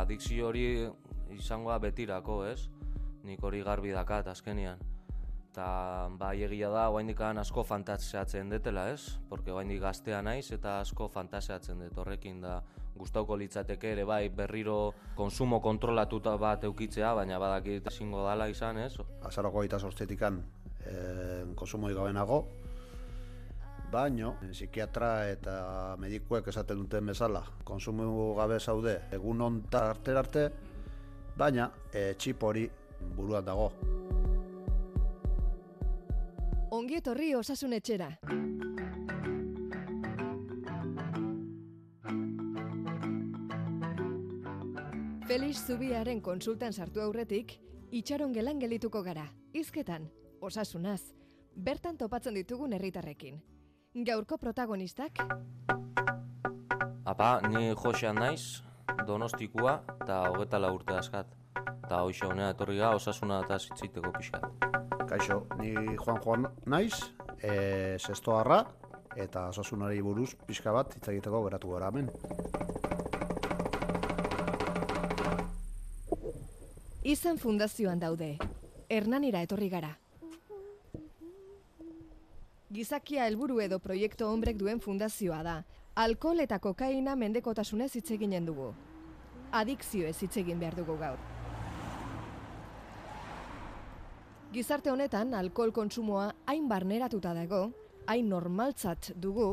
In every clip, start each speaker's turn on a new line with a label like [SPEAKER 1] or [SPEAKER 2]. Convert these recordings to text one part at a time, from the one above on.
[SPEAKER 1] adikzio hori izangoa betirako, ez? Nik hori garbi dakat azkenian. Eta bai egia da, oaindikan asko fantasiatzen detela, ez? Porque oaindik gaztea naiz eta asko fantasiatzen dut horrekin da gustauko litzateke ere bai berriro konsumo kontrolatuta bat eukitzea, baina badakit ezingo dala izan, ez?
[SPEAKER 2] Azaroko gaita sortzetikan e, konsumo igabenago, baino psikiatra eta medikuek esaten duten bezala konsumo gabe zaude egun onta arte arte, baina e, txip hori buruan dago.
[SPEAKER 3] Ongi etorri osasun etxera. Felix Zubiaren konsultan sartu aurretik, itxaron gelan gelituko gara, izketan, osasunaz, bertan topatzen ditugun herritarrekin. Gaurko protagonistak,
[SPEAKER 1] Apa, ni Josean naiz, donostikua eta hogeta urte askat. Eta hoxe honea etorri ga osasuna eta zitzeiteko pixkat.
[SPEAKER 2] Kaixo, ni Juan Juan naiz, e, sestoarra, eta osasunari buruz pixka bat hitz egiteko geratu gara hemen.
[SPEAKER 3] izan fundazioan daude. Hernanira etorri gara. Gizakia helburu edo proiektu hombrek duen fundazioa da. Alkohol eta kokaina mendekotasunez hitz eginen dugu. Adikzioez hitz egin behar dugu gaur. Gizarte honetan alkohol kontsumoa hain barneratuta dago, hain normaltzat dugu,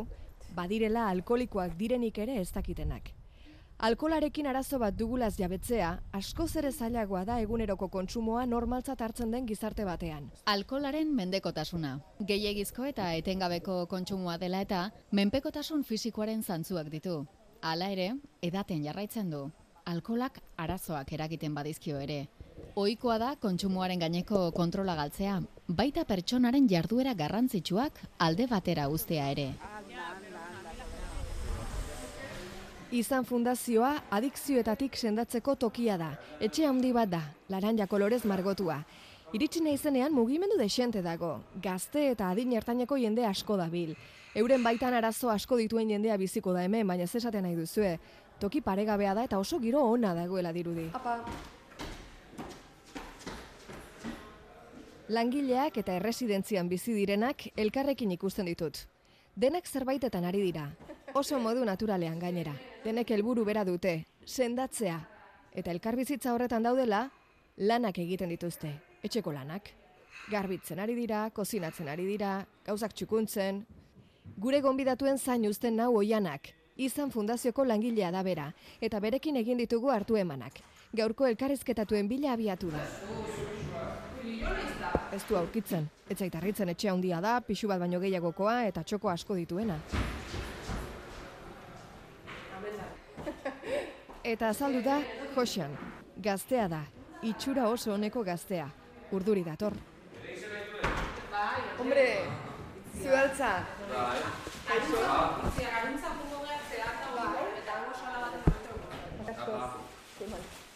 [SPEAKER 3] badirela alkoholikoak direnik ere ez dakitenak. Alkolarekin arazo bat dugulaz jabetzea, askoz ere zailagoa da eguneroko kontsumoa normaltzat hartzen den gizarte batean.
[SPEAKER 4] Alkolaren mendekotasuna. Gehiegizko eta etengabeko kontsumoa dela eta menpekotasun fisikoaren zantzuak ditu. Hala ere, edaten jarraitzen du. Alkolak arazoak eragiten badizkio ere. Ohikoa da kontsumoaren gaineko kontrola galtzea, baita pertsonaren jarduera garrantzitsuak alde batera uztea ere.
[SPEAKER 3] Izan fundazioa adikzioetatik sendatzeko tokia da. Etxe handi bat da, laranja kolorez margotua. Iritsi naizenean mugimendu desente dago. Gazte eta adin ertaineko jende asko dabil. Euren baitan arazo asko dituen jendea biziko da hemen, baina ez esaten nahi duzue. Toki paregabea da eta oso giro ona dagoela dirudi. Langileak eta erresidentzian bizi direnak elkarrekin ikusten ditut. Denak zerbaitetan ari dira. Oso modu naturalean gainera. Denek helburu bera dute, sendatzea. Eta elkarbizitza horretan daudela, lanak egiten dituzte. Etxeko lanak. Garbitzen ari dira, kozinatzen ari dira, gauzak txukuntzen. Gure gonbidatuen zain uzten nau oianak. Izan fundazioko langilea da bera, eta berekin egin ditugu hartu emanak. Gaurko elkarrizketatuen bila abiatu da. Ez du aurkitzen. Ez zaitarritzen etxe handia da, pixu bat baino gehiagokoa eta txoko asko dituena. Eta azaldu da Josean, gaztea da, itxura oso honeko gaztea, urduri dator. Hombre, zualtza.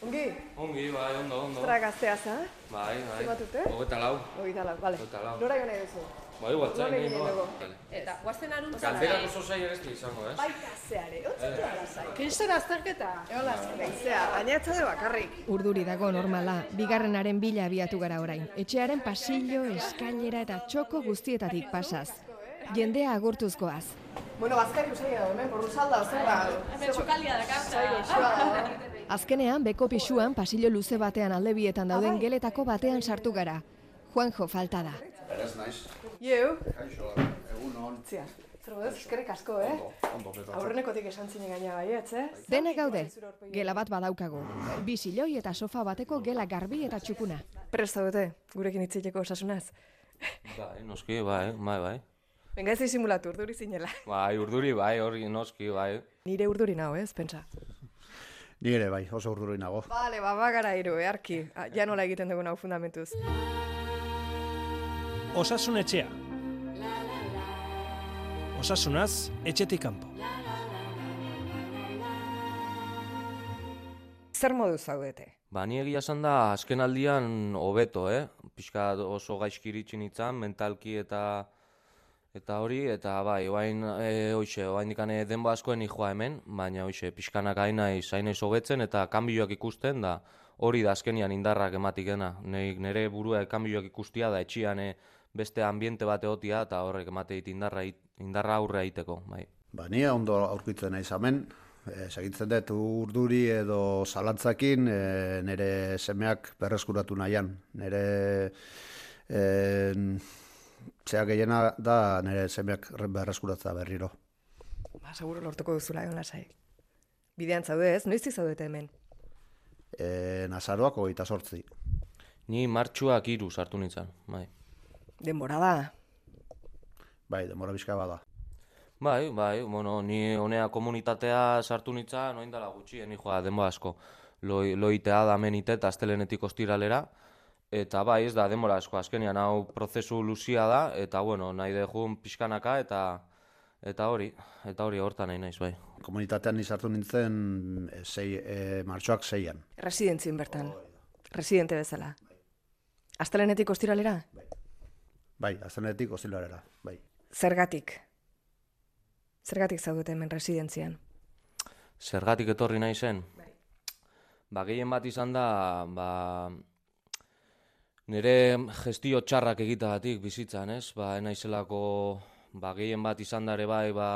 [SPEAKER 3] Ongi,
[SPEAKER 1] Ongi, bai, ondo, ondo.
[SPEAKER 3] zara gaztea za?
[SPEAKER 1] Bai, bai.
[SPEAKER 3] Zenbat urte?
[SPEAKER 1] Hogeta lau.
[SPEAKER 3] Oita lau, bale.
[SPEAKER 1] Hogeita lau.
[SPEAKER 3] Nora gane duzu?
[SPEAKER 1] Bai, guatzen,
[SPEAKER 3] Nora
[SPEAKER 1] nahi noa. Vale.
[SPEAKER 5] Eta guazen aruntza
[SPEAKER 1] Galderak oso zaila ez izango, ez?
[SPEAKER 3] Baita zeare, otzitu arazai.
[SPEAKER 5] Kriston azterketa.
[SPEAKER 3] Eola, leizea, baina ez zaude bakarrik. Urduri dago normala, bigarrenaren bila abiatu gara orain. Etxearen pasillo, eskailera eta txoko guztietatik pasaz. Jendea agurtuzkoaz. Bueno, bazkari usaila da, hemen, porru salda, zer da?
[SPEAKER 5] Hemen txokaldia da karta.
[SPEAKER 3] Azkenean, beko pisuan, pasillo luze batean alde bietan dauden geletako batean sartu gara. Juanjo falta da.
[SPEAKER 2] Berez naiz.
[SPEAKER 3] Ieu,
[SPEAKER 2] Kaixo, egun hon.
[SPEAKER 3] zia. Zer ez, eskerrik asko, eh?
[SPEAKER 2] Ondo, ondo,
[SPEAKER 3] Aurrenekotik esan zine gaina baietz, eh? Dena gaude, gela bat badaukagu. Bi siloi eta sofa bateko gela garbi eta txukuna. Presta dute, gurekin hitzileko osasunaz.
[SPEAKER 1] Bai, noski, bai, bai, bai.
[SPEAKER 3] Venga ez disimulatu, urduri zinela.
[SPEAKER 1] Bai, urduri, bai, hori noski, bai.
[SPEAKER 3] Nire urduri nago, ez, pentsa.
[SPEAKER 2] Ni ere bai, oso urduri nago.
[SPEAKER 3] Bale, baba gara iru, earki. Ah, Ja nola egiten dugun hau fundamentuz.
[SPEAKER 6] Osasun etxea. Osasunaz, etxetik kanpo.
[SPEAKER 3] Zer modu zaudete?
[SPEAKER 1] Ba, ni egia esan da, azken aldian hobeto, eh? Pixka oso gaizki iritsi nintzen, mentalki eta Eta hori, eta bai, oain, e, hoxe, oain dikane denbo askoen joa hemen, baina hoxe, pixkanak aina izaina hobetzen eta kanbioak ikusten, da hori da azkenian indarrak ematikena. Nei, nire burua kanbioak ikustia da etxian e, beste ambiente bat egotia eta horrek emate dit indarra, indarra aurre egiteko, bai.
[SPEAKER 2] Ba, ni ondo aurkitzen naiz hemen, e, segitzen dut urduri edo zalantzakin e, nire semeak berreskuratu nahian. Nire e, txea gehiena da nire semeak berreskuratza berriro.
[SPEAKER 3] Ba, seguro lortuko duzula egon lasai. Bidean zaude ez, noiztik zaudete hemen?
[SPEAKER 2] E, Nazaroak hogeita sortzi.
[SPEAKER 1] Ni martxuak hiru sartu nintzen, bai.
[SPEAKER 3] Denbora da.
[SPEAKER 2] Bai, demora bizka bada.
[SPEAKER 1] Bai, bai, bueno, ni honea komunitatea sartu nitza, noin dela gutxi, ni joa, denbo asko. Loi, loitea da menite eta astelenetik ostiralera, eta bai, ez da, denbora asko, azkenian hau prozesu luzia da, eta bueno, nahi dejun pixkanaka, eta eta hori, eta hori hortan nahi naiz, bai.
[SPEAKER 2] Komunitatean ni sartu nintzen e, sei, e, martxoak seian.
[SPEAKER 3] Residentzien bertan. Residente bezala. Astelenetik ostiralera?
[SPEAKER 2] Bai, aztenetik ostilarera, bai.
[SPEAKER 3] Zergatik? Zergatik zaudete hemen residentzian?
[SPEAKER 1] Zergatik etorri nahi zen? Ba, gehien bat izan da, ba, nire gestio txarrak egitagatik bizitzan, ez? Ba, naizelako, ba, gehien bat izan da ere bai, ba,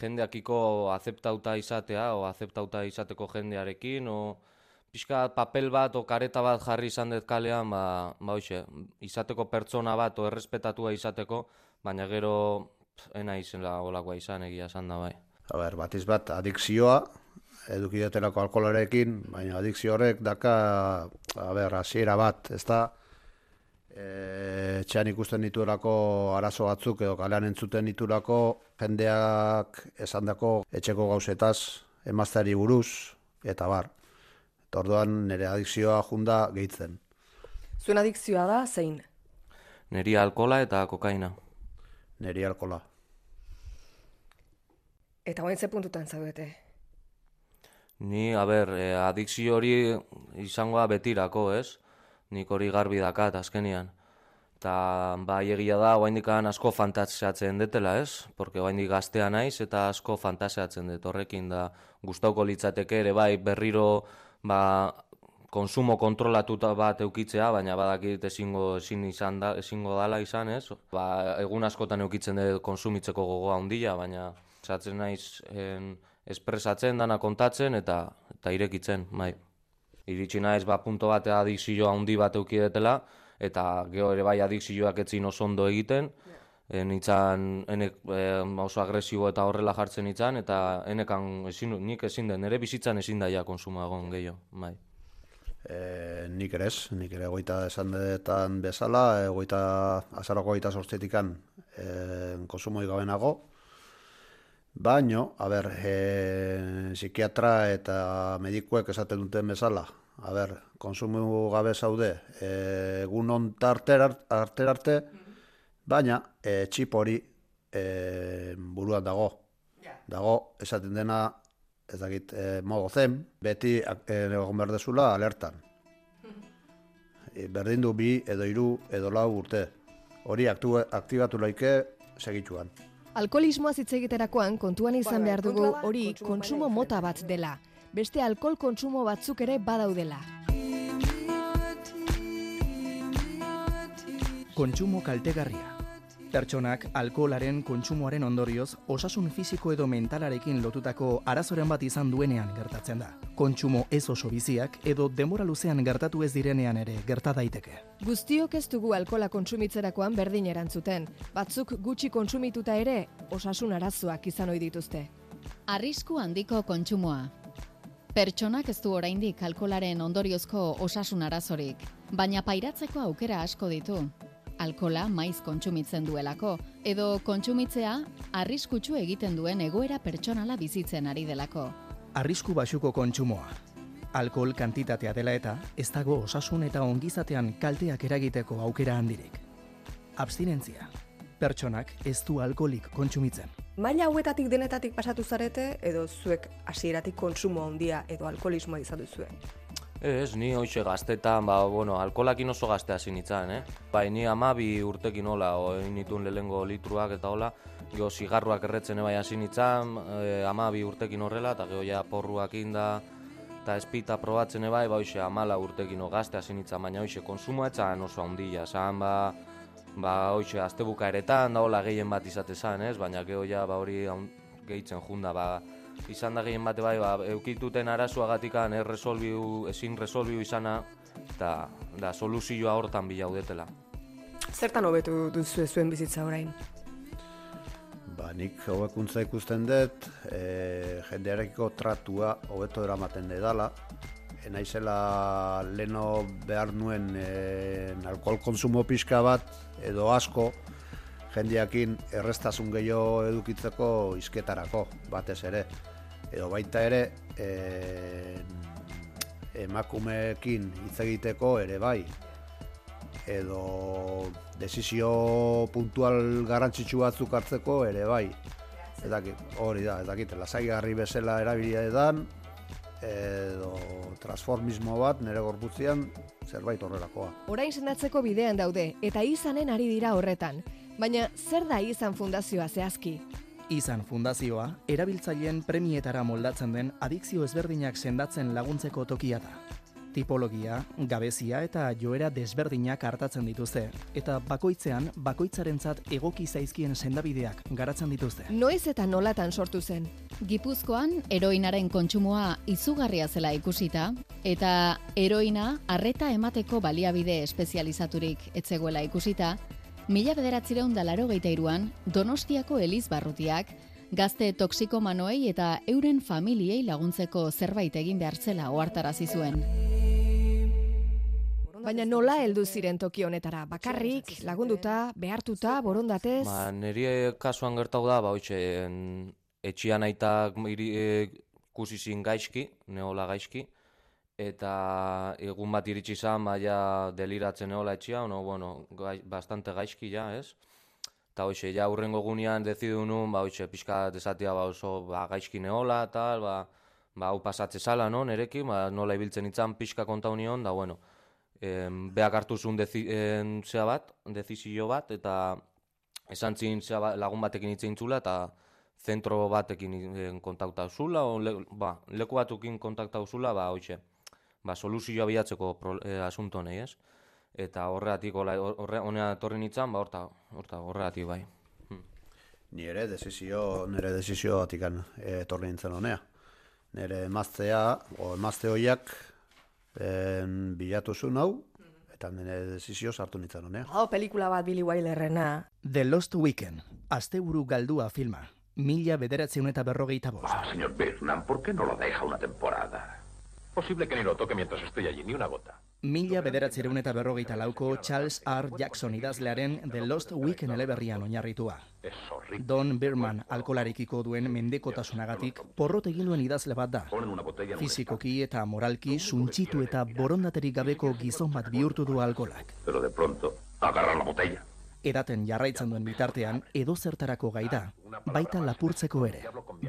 [SPEAKER 1] jendeakiko azeptauta izatea, o azeptauta izateko jendearekin, o pixka bat papel bat, o kareta bat jarri izan dut kalean, ba, ba hoxe, izateko pertsona bat, o errespetatua izateko, baina gero, ena izela olakoa izan, egia esan da bai.
[SPEAKER 2] A ber, batiz bat, adikzioa, edukidetelako alkoholarekin, baina adikzio horrek daka, a ber, hasiera bat, ez da, e, txean ikusten dituelako arazo batzuk edo kalean entzuten ditulako jendeak esandako etxeko gauzetaz emazteari buruz, eta bar. Eta orduan nire adikzioa junda gehitzen.
[SPEAKER 3] Zuen adikzioa da, zein?
[SPEAKER 1] Neri alkola eta kokaina.
[SPEAKER 2] Neri alkola.
[SPEAKER 3] Eta guain ze puntutan zaudete?
[SPEAKER 1] Ni, a ber, e, adikzio hori izangoa betirako, ez? Nik hori garbi dakat azkenian. Ta bai egia da, oaindikan asko fantasiatzen detela, ez? Porque oaindik gaztea naiz eta asko fantasiatzen dut horrekin da gustauko litzateke ere bai berriro ba, konsumo kontrolatuta bat eukitzea, baina badakit ezingo ezin izan da, ezingo dala izan, ez? Ba, egun askotan eukitzen dut konsumitzeko gogoa handia, baina zatzen naiz en, espresatzen, dana kontatzen eta eta irekitzen, bai. Iritsi naiz ba punto bat adikzio handi bat eukidetela eta gero ere bai adikzioak etzin oso ondo egiten. E, nitzan enek e, oso agresibo eta horrela jartzen nitzan eta enekan ezin, nik ezin den, nire bizitzan ezin daia konsumo egon gehiago, bai.
[SPEAKER 2] E, nik ere ez, nik ere goita esan detan bezala, e, goita, azaroko goita sortzetikan e, konsumoi gabenago, baino, a ber, e, psikiatra eta medikuek esaten duten bezala, a ber, konsumo gabe zaude, e, egun on tarter arte, arte, baina e, txip hori e, buruan dago. Dago, esaten dena, ez dakit, e, mogo zen, beti egon behar dezula alertan. E, berdin du bi edo hiru edo lau urte. Hori aktu, aktibatu laike segituan.
[SPEAKER 3] Alkoholismoa hitz egiterakoan kontuan izan
[SPEAKER 5] Bai, bai,
[SPEAKER 3] behar dugu hori
[SPEAKER 5] kontsumo
[SPEAKER 3] mota bat dela. Beste alkohol kontsumo batzuk ere badaudela.
[SPEAKER 7] Kontsumo kaltegarria. Pertsonak alkoholaren kontsumoaren ondorioz osasun fisiko edo mentalarekin lotutako arazoren bat izan duenean gertatzen da. Kontsumo ez oso biziak edo denbora luzean gertatu ez direnean ere gerta daiteke.
[SPEAKER 3] Guztiok ez dugu alkola kontsumitzerakoan berdin erantzuten. Batzuk gutxi kontsumituta ere osasun arazoak izan ohi dituzte.
[SPEAKER 4] Arrisku handiko kontsumoa. Pertsonak ez du oraindik alkolaren ondoriozko osasun arazorik, baina pairatzeko aukera asko ditu. Alkola maiz kontsumitzen duelako, edo kontsumitzea arriskutsu egiten duen egoera pertsonala bizitzen ari delako.
[SPEAKER 7] Arrisku basuko kontsumoa. Alkohol kantitatea dela eta ez dago osasun eta ongizatean kalteak eragiteko aukera handirik. Abstinentzia. Pertsonak ez du alkoholik kontsumitzen.
[SPEAKER 3] Maila hauetatik denetatik pasatu zarete edo zuek hasieratik kontsumo handia edo alkoholismoa izan duzue.
[SPEAKER 1] Ez, ni hoxe gaztetan, ba, bueno, alkolakin oso gazte hasi nintzen, eh? Bai, ni amabi urtekin hola, oin nituen lehengo litruak eta hola, geho zigarruak erretzen bai hasi nintzen, e, amabi urtekin horrela, eta geho ja porruak inda, eta espita probatzen bai, ba, hoxe, amala urtekin gazte hasi nintzen, baina hoxe, konsumoa etzan oso handia, zan, ba, ba, hoxe, azte bukaeretan, da hola gehien bat izate zan, ez? Baina geho ja, ba, hori gehitzen junda, ba, izan da gehien bate bai, ba, eukituten arazoagatikan erresolbiu, ezin resolbiu izana, eta da soluzioa hortan bilaudetela.
[SPEAKER 8] Zertan hobetu duzu zuen bizitza orain?
[SPEAKER 2] Ba, nik hobekuntza ikusten dut, e, jendearekiko tratua hobeto eramaten dedala. E, naizela leno behar nuen e, alkohol konsumo pixka bat edo asko jendeakin errestasun gehiago edukitzeko izketarako, batez ere. Edo baita ere, e, emakumeekin hitz egiteko ere bai, edo desizio puntual garrantzitsu batzuk hartzeko ere bai. Ez dakit, hori da, ez dakit, lasaigarri bezala erabilia edan, edo transformismo bat nire gorputzian zerbait horrelakoa.
[SPEAKER 3] Orain sendatzeko bidean daude eta izanen ari dira horretan. Baina zer da izan fundazioa zehazki?
[SPEAKER 7] Izan fundazioa, erabiltzaileen premietara moldatzen den adikzio ezberdinak sendatzen laguntzeko tokia da. Tipologia, gabezia eta joera desberdinak hartatzen dituzte, eta bakoitzean bakoitzarentzat egoki zaizkien sendabideak garatzen dituzte.
[SPEAKER 3] Noiz eta nolatan sortu zen?
[SPEAKER 4] Gipuzkoan eroinaren kontsumoa izugarria zela ikusita eta eroina arreta emateko baliabide espezializaturik etzegoela ikusita, mila bederatzireun da laro iruan, Donostiako Eliz Barrutiak, gazte toksikomanoei eta euren familiei laguntzeko zerbait egin behar zela ohartarazi zuen.
[SPEAKER 3] Baina nola heldu ziren toki honetara? Bakarrik, lagunduta, behartuta, borondatez?
[SPEAKER 1] Ba, niri kasuan gertau da, ba, hoitxe, en, etxian aitak iri, e, ikusi zin gaizki, neola gaizki, eta egun bat iritsi zan, ba, ja deliratzen neola etxia, no, bueno, gai, bastante gaizki ja, ez? Eta hoxe, ja urrengo gunean dezidu nun, ba, hoxe, pixka desatia ba, oso ba, gaizki neola, tal, ba, ba, hau pasatze zala, no, nerekin, ba, nola ibiltzen itzan pixka konta union, da, bueno, em, beak hartu zuen dezi, em, zea bat, dezizio bat, eta esan zin zea ba- lagun batekin hitz egin zula, eta zentro batekin kontaktau zula, o le, ba, leku batukin kontaktau zula, ba, hoxe, ba, soluzioa bilatzeko pro, e, asunto honei, ez? Eta horregatik, horre, honea etorri nintzen, ba, horta, horta, horregatik bai.
[SPEAKER 2] Ni ere desizio, nire desizio batikan eh, etorri nintzen honea. Nire emaztea, o emazte hoiak en, bilatu zuen hau, eta nire desizio sartu nintzen honea.
[SPEAKER 8] Hau pelikula bat Billy Wilderrena.
[SPEAKER 7] The Lost Weekend, asteburu galdua filma, mila bederatzeun eta berrogeita bost.
[SPEAKER 9] Ah, señor Birnam, ¿por qué no lo deja una temporada? Posible que ni lo toque mientras estoy allí, ni una gota.
[SPEAKER 7] Mila bederatzeun eta berrogeita lauko Charles R. Jackson idazlearen The Lost Weekend eleberrian oinarritua. Don Birman alkolarekiko duen mendekotasunagatik porrot egin duen idazle bat da.
[SPEAKER 9] En
[SPEAKER 7] Fizikoki eta moralki suntxitu eta borondaterik gabeko gizon bat bihurtu du alkolak.
[SPEAKER 9] Pero de pronto, agarra la botella.
[SPEAKER 7] Edaten jarraitzen duen bitartean edo zertarako gai da, baita lapurtzeko ere.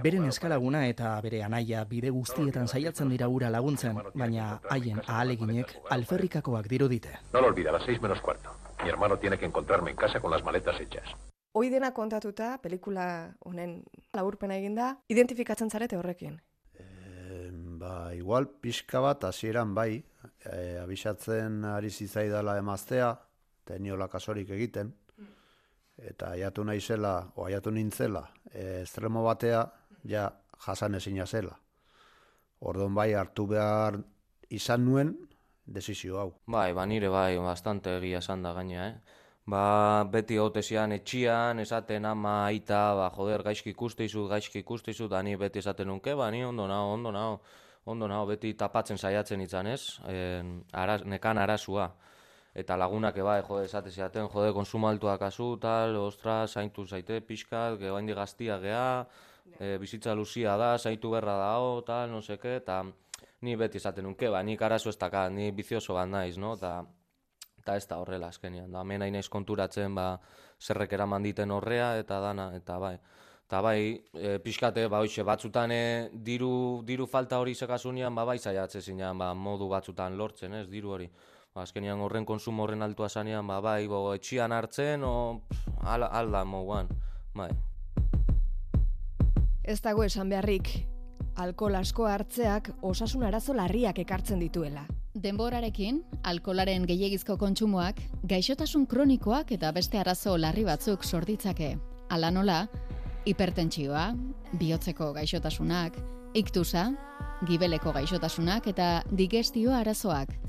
[SPEAKER 7] Beren eskalaguna eta bere anaia bide guztietan saiatzen dira ura laguntzen, baina haien ahaleginek alferrikakoak dirudite.
[SPEAKER 9] No lo olvida, a las seis menos cuarto. Mi hermano tiene que encontrarme en casa con las maletas hechas.
[SPEAKER 8] Hoi dena kontatuta, pelikula honen laburpena eginda, identifikatzen zarete horrekin.
[SPEAKER 2] E, ba, igual pixka bat hasieran bai, e, abisatzen ari zitzaidala emaztea, eta eniola kasorik egiten, eta aiatu naizela, o aiatu nintzela, e, estremo batea, ja jasan ezina zela. Orduan bai hartu behar izan nuen desizio hau.
[SPEAKER 1] Bai, ba nire bai, bastante egia esan da gaina, eh? Ba, beti hotesian etxian, esaten ama aita, ba, joder, gaizki ikuste izut, gaizki ikuste izut, da ni beti esaten nunke, ba, ni ondo nao, ondo nao, ondo nao, beti tapatzen saiatzen izan, ez? En, araz, nekan arazua. Eta lagunak eba, jode, esate ziaten, jode, konsumo altua kasu, tal, ostra, zaintu zaite, pixkat, ge baindi gaztia gea, e, bizitza luzia da, zaitu berra dao, tal, no seke, eta ni beti esaten nunke, ba, nik arazo ez dakat, ni bizioso bat naiz, no? Ta, eta ez da horrela azkenian. Da, hemen hain naiz konturatzen, ba, zerrek eraman diten horrea, eta dana, eta bai. Eta bai, e, pixkate, ba, hoxe, batzutan e, diru, diru falta hori zekasunean, ba, bai zaiatze zinean, ba, modu batzutan lortzen, ez, diru hori. Ba, azkenian horren konsumo horren altua zanean, ba, bai, bo, etxian hartzen, o, pff, al, alda moguan, bai.
[SPEAKER 3] Ez dago esan beharrik, alkohol asko hartzeak osasun arazo larriak ekartzen dituela.
[SPEAKER 4] Denborarekin, alkolaren gehiegizko kontsumoak, gaixotasun kronikoak eta beste arazo larri batzuk sorditzake. Hala nola, hipertentsioa, bihotzeko gaixotasunak, iktusa, gibeleko gaixotasunak eta digestio arazoak.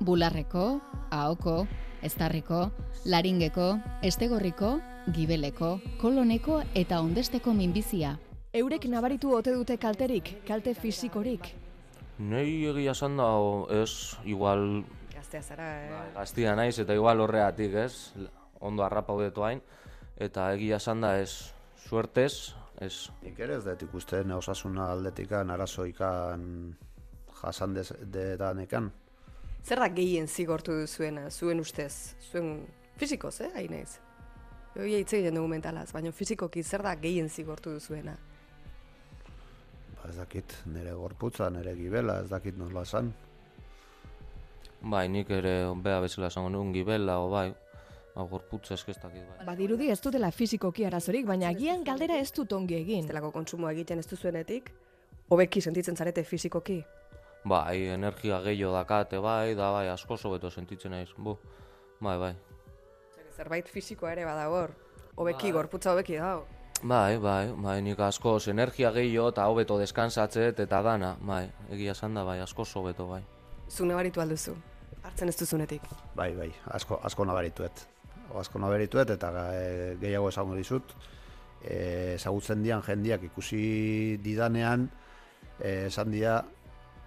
[SPEAKER 4] Bularreko, ahoko, eztarriko, laringeko, estegorriko, gibeleko, koloneko eta ondesteko minbizia.
[SPEAKER 3] Eurek nabaritu ote dute kalterik, kalte fisikorik.
[SPEAKER 1] Nei egia esan da, ez, igual
[SPEAKER 8] Gaztea zara, eh?
[SPEAKER 1] gaztia naiz eta igual horreatik, ez, ondo harrapa hobeto hain, eta egia esan da, ez, suertez, ez,
[SPEAKER 2] Nik ere ez dut ikusten osasuna aldetikan arazoikan jasan dedanekan.
[SPEAKER 8] Zer da gehien zigortu duzuena, zuen ustez? Zuen fizikoz, eh, hain naiz? Hoi hitz egiten dugu mentalaz, baina fizikoki zer da gehien zigortu duzuena?
[SPEAKER 2] Ba, ez dakit, nire gorputza, nire gibela, ez dakit nola esan.
[SPEAKER 1] bai, nik ere bea bezala esango nuen gibela, o bai, hau gorputza eskestakit, bai.
[SPEAKER 3] Badirudi ez dutela fisikoki arazorik, baina agian galdera ez dut ongi egin.
[SPEAKER 8] Zelako kontsumoa egiten ez duzuenetik, hobeki sentitzen zarete fizikoki.
[SPEAKER 1] Bai, energia gehiago dakate, bai, da bai, asko sobeto sentitzen naiz, bu, bai, bai.
[SPEAKER 8] Zerbait fisikoa ere badagor. Hobeki,
[SPEAKER 1] Bai.
[SPEAKER 8] gorputza hobeki dago.
[SPEAKER 1] Bai, bai, bai, nik asko energia gehiago eta hobeto deskansatzet eta dana, bai, egia esan da, bai, asko sobeto, bai.
[SPEAKER 8] Zu nabaritu alduzu, hartzen ez duzunetik.
[SPEAKER 2] Bai, bai, asko, asko nabarituet. Asko nabarituet eta e, gehiago esango dizut. E, ezagutzen dian jendiak ikusi didanean, e, esan dia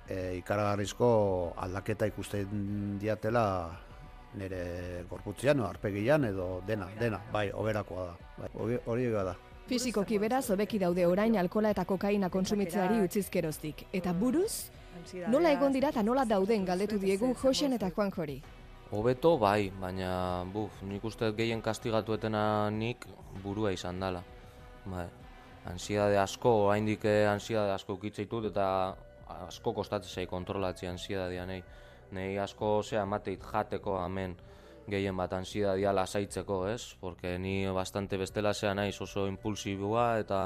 [SPEAKER 2] e, ikaragarrizko aldaketa ikusten diatela nire gorputzian, o arpegian edo dena, dena, bai, oberakoa da. Bai, hori- da.
[SPEAKER 3] Fisikoki beraz, hobeki daude orain alkola eta kokaina kontsumitzeari utzizkeroztik. Eta buruz, nola egon dira eta nola dauden galdetu diegu Josen eta Juan Jori.
[SPEAKER 1] Hobeto bai, baina buf, nik uste gehien kastigatuetena nik burua izan dela. Bai, ansiedade asko, oraindik eh, ansiedade asko kitzeitut eta asko kostatzen zai kontrolatzea ansiedadea nei. Nei asko zea mateit jateko hemen gehien bat ansiedadea lasaitzeko, ez? Porque ni bastante bestela zea naiz oso impulsiboa eta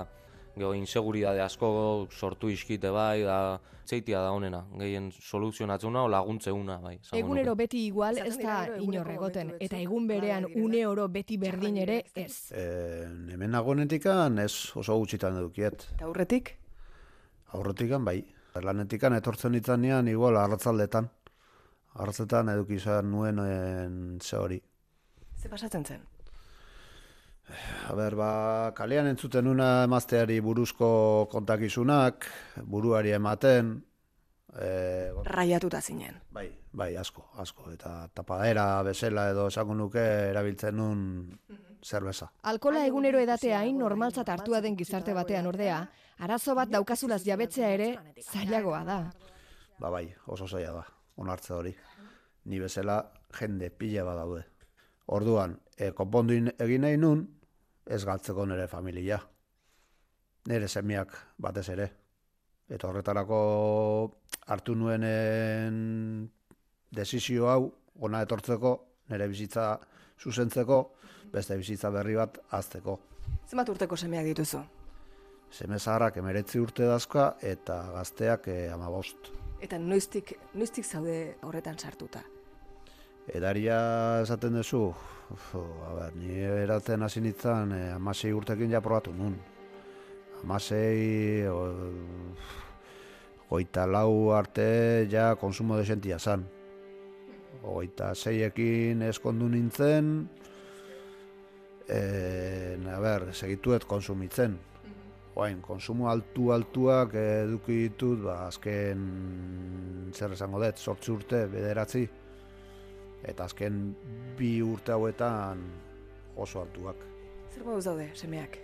[SPEAKER 1] gero inseguridade asko sortu iskite bai, da zeitia da honena, gehien soluzionatzuna o laguntzeuna bai. esango nuke.
[SPEAKER 3] Egunero beti igual ez da
[SPEAKER 8] dira gero
[SPEAKER 3] inor
[SPEAKER 8] eguneko
[SPEAKER 3] egoten,
[SPEAKER 8] momentu
[SPEAKER 3] eta egun berean une oro beti berdin ere ez.
[SPEAKER 2] E, hemen nagoenetikan ez oso gutxitan edukiet.
[SPEAKER 8] Eta aurretik,
[SPEAKER 2] Aurretikan bai. Lanetikan etortzen itzanean igual arratzaldetan. Arratzetan eduki izan nuen en, ze hori.
[SPEAKER 8] ze pasatzen zen?
[SPEAKER 2] A ber, ba, kalean entzuten una emazteari buruzko kontakizunak, buruari ematen, e,
[SPEAKER 8] Raiatuta zinen.
[SPEAKER 2] bai, bai, asko, asko. Eta tapadera bezala edo esango nuke erabiltzen nun zerbeza.
[SPEAKER 3] Alkola egunero edatea hain normaltzat hartua den gizarte batean ordea, arazo bat daukazulaz jabetzea ere zailagoa da.
[SPEAKER 2] Ba bai, oso zaila da, onartze hori. Ni bezala jende pila bat daude. Orduan, e, konpondu in- egin nahi nun, ez galtzeko nire familia. Nire semiak batez ere. Eta horretarako hartu nuenen desizio hau, ona etortzeko, nire bizitza zuzentzeko, beste bizitza berri bat azteko.
[SPEAKER 8] Zenbat urteko semeak dituzu?
[SPEAKER 2] Seme zaharrak emeretzi urte dazka eta gazteak e, amabost.
[SPEAKER 8] Eta noiztik, noiztik zaude horretan sartuta?
[SPEAKER 2] Edaria esaten duzu, a ber, ni eratzen hasi nintzen eh, amasei urtekin ja probatu nun. Amasei, o, goita lau arte ja konsumo desentia zan. Ogeita zeiekin eskondu nintzen, e, a ber, segituet konsumitzen. Oain, konsumo altu-altuak eduki ditut, ba, azken, zer esango dut, sortzi urte, bederatzi, eta azken bi urte hauetan oso altuak.
[SPEAKER 8] Zer moduz daude semeak?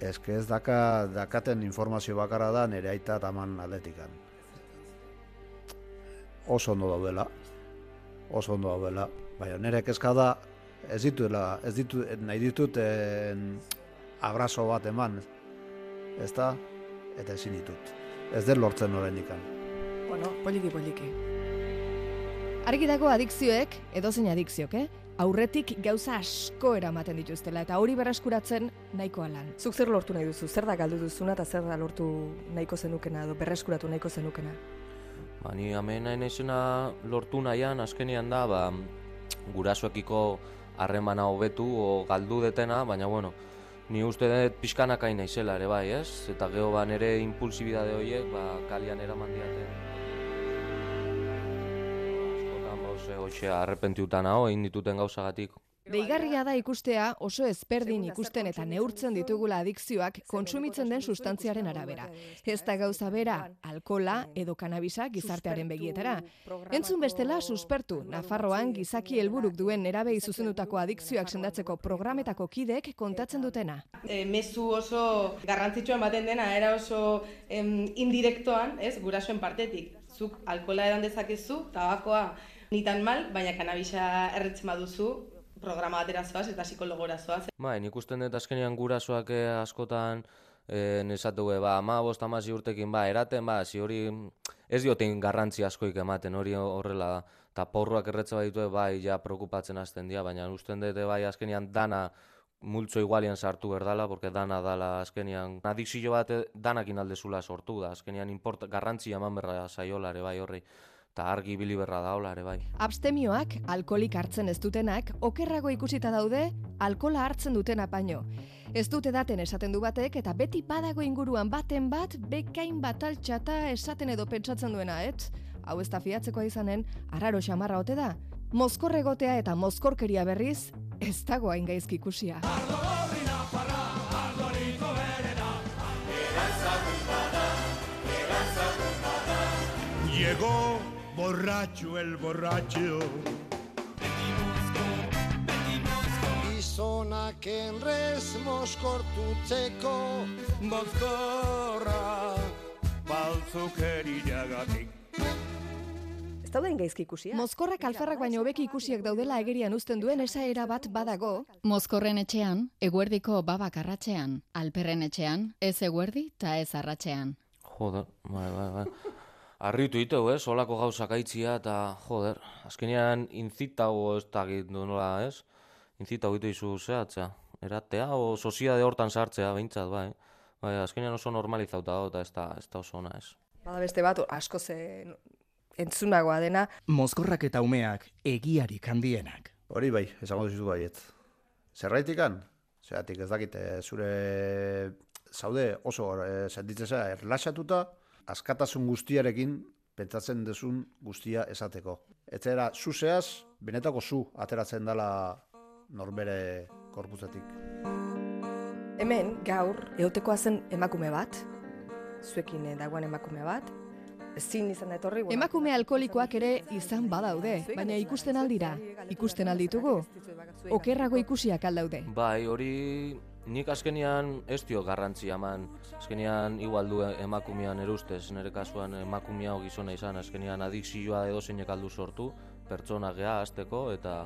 [SPEAKER 2] Ez ez daka, dakaten informazio bakarra da nire aita eta aman atletikan. Oso ondo daudela, oso ondo daudela, baina nire kezka da ez dituela, ez ditu, nahi ditut en, abrazo bat eman, ez da, eta ezin ditut. Ez den lortzen horren ikan.
[SPEAKER 8] Bueno, poliki, poliki.
[SPEAKER 3] Argi dago adikzioek, edozein adikziok, eh? Aurretik gauza asko eramaten dituztela eta hori berreskuratzen nahikoa lan.
[SPEAKER 8] Zuk zer lortu nahi duzu? Zer da galdu duzuna eta zer da lortu nahiko zenukena edo berreskuratu nahiko zenukena?
[SPEAKER 1] Ba, ni hemen nahi lortu nahian, azkenian da, ba, gurasoekiko harremana hobetu o galdu detena, baina bueno, ni uste dut pixkanak hain naizela ere bai, ez? Eta geho ba nere impulsibidade horiek, ba, kalian eraman diate. Askotan, ba, ose, hoxe, arrepentiutan hau, egin dituten gauzagatik.
[SPEAKER 3] Deigarria da ikustea oso ezberdin ikusten eta neurtzen ditugula adikzioak kontsumitzen den sustantziaren arabera. Ez da gauza bera, alkola edo kanabisa gizartearen begietara. Entzun bestela suspertu, Nafarroan gizaki helburuk duen nerabei zuzendutako adikzioak sendatzeko programetako kidek kontatzen dutena.
[SPEAKER 10] e, mezu oso garrantzitsuan baten dena, era oso em, indirektoan, ez, gurasoen partetik. Zuk alkola edan dezakezu, tabakoa nitan mal, baina kanabisa erretzen baduzu, programa batera zoaz eta psikologora zoaz.
[SPEAKER 1] Bai, nik usten dut azkenean gurasoak eh, askotan eh, nesatu ba, ama bost amasi urtekin, ba, eraten, ba, zi hori ez diotein garrantzi askoik ematen, hori horrela da. Ta porruak erretza baditu, bai, ja preokupatzen hasten dira, baina usten dut, bai, azkenean dana multzo igualian sartu berdala, porque dana dala azkenean adikzio bat eh, danakin aldezula sortu da, azkenean import, garrantzia eman berra saiola ere bai horri, eta argi ibili berra daola ere bai.
[SPEAKER 3] Abstemioak, alkolik hartzen ez dutenak, okerrago ikusita daude, alkola hartzen dutena baino. Ez dute daten esaten du batek, eta beti badago inguruan baten bat, bekain bat altxata esaten edo pentsatzen duena, et? Hau ez da fiatzekoa izanen, arraro xamarra ote da. Mozkorregotea eta mozkorkeria berriz, ez dago hain gaizki ikusia.
[SPEAKER 11] Llegó borracho el borracho. Gizonak enrez moskortutzeko Mozkorra baltzukeriagatik
[SPEAKER 8] Ez dauden gaizki ikusia?
[SPEAKER 3] Mozkorrak alferrak baino hobeki ikusiak daudela egerian uzten duen esaera bat badago,
[SPEAKER 4] Mozkorren etxean, eguerdiko babak arratzean, alperren etxean, ez eguerdi eta ez arratzean.
[SPEAKER 1] Joder, bai, bai, bai. Arritu iteu, ez, olako gauzak aitzia, eta, joder, azkenean inzitau ez dakit nola, ez? Inzitau itu izu zehatzea, eratea, o soziade hortan sartzea, behintzat, bai. Bai, azkenean oso normalizauta da, eta ez da, ez da oso ona, ez.
[SPEAKER 8] Bada beste bat, asko ze entzunagoa dena.
[SPEAKER 7] Mozkorrak eta umeak egiarik handienak.
[SPEAKER 2] Hori bai, esango dizu baiet. Zerraitikan? Zeratik ez dakit, eh, zure zaude oso e, sentitzen zera erlaxatuta, askatasun guztiarekin pentsatzen duzun guztia esateko. Etzera, zuzeaz, benetako zu ateratzen dela norbere korpuzetik.
[SPEAKER 8] Hemen, gaur, eotekoa zen emakume bat, zuekin eh, dagoen emakume bat, ezin izan da etorri. bueno,
[SPEAKER 3] emakume alkolikoak ere izan badaude, baina ikusten aldira, ikusten alditugu, okerrago ikusiak aldaude.
[SPEAKER 1] Bai, hori nik azkenean ez dio garrantzi eman. Azkenean igual du emakumean erustez, nire kasuan emakumea gizona izan, azkenean adikzioa edo zeinek aldu sortu, pertsona gea azteko, eta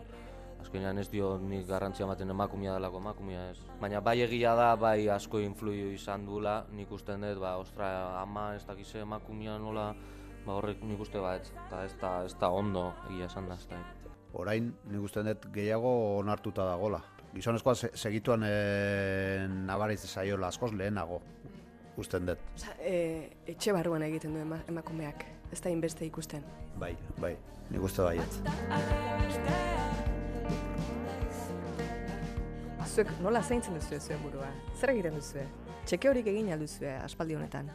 [SPEAKER 1] azkenean ez dio nik garrantzia ematen emakumea delako emakumea ez. Baina bai egia da, bai asko influio izan duela, nik usten dut, ba, ostra, ama ez dakize emakumea nola, ba horrek nik uste ba, ez, eta ez da, ez da ondo egia esan da, ez da.
[SPEAKER 2] Orain, nik usten dut gehiago onartuta dagola. Gizonezkoa se, segituan e, nabariz zaiola askoz lehenago, usten dut.
[SPEAKER 8] Osa, e, etxe barruan egiten du ema, emakumeak, ez da inbeste ikusten.
[SPEAKER 2] Bai, bai, nik uste baiet.
[SPEAKER 8] Zuek nola zaintzen duzue zuen burua? Zer egiten duzue? Txeke horik egin alduzue aspaldi honetan.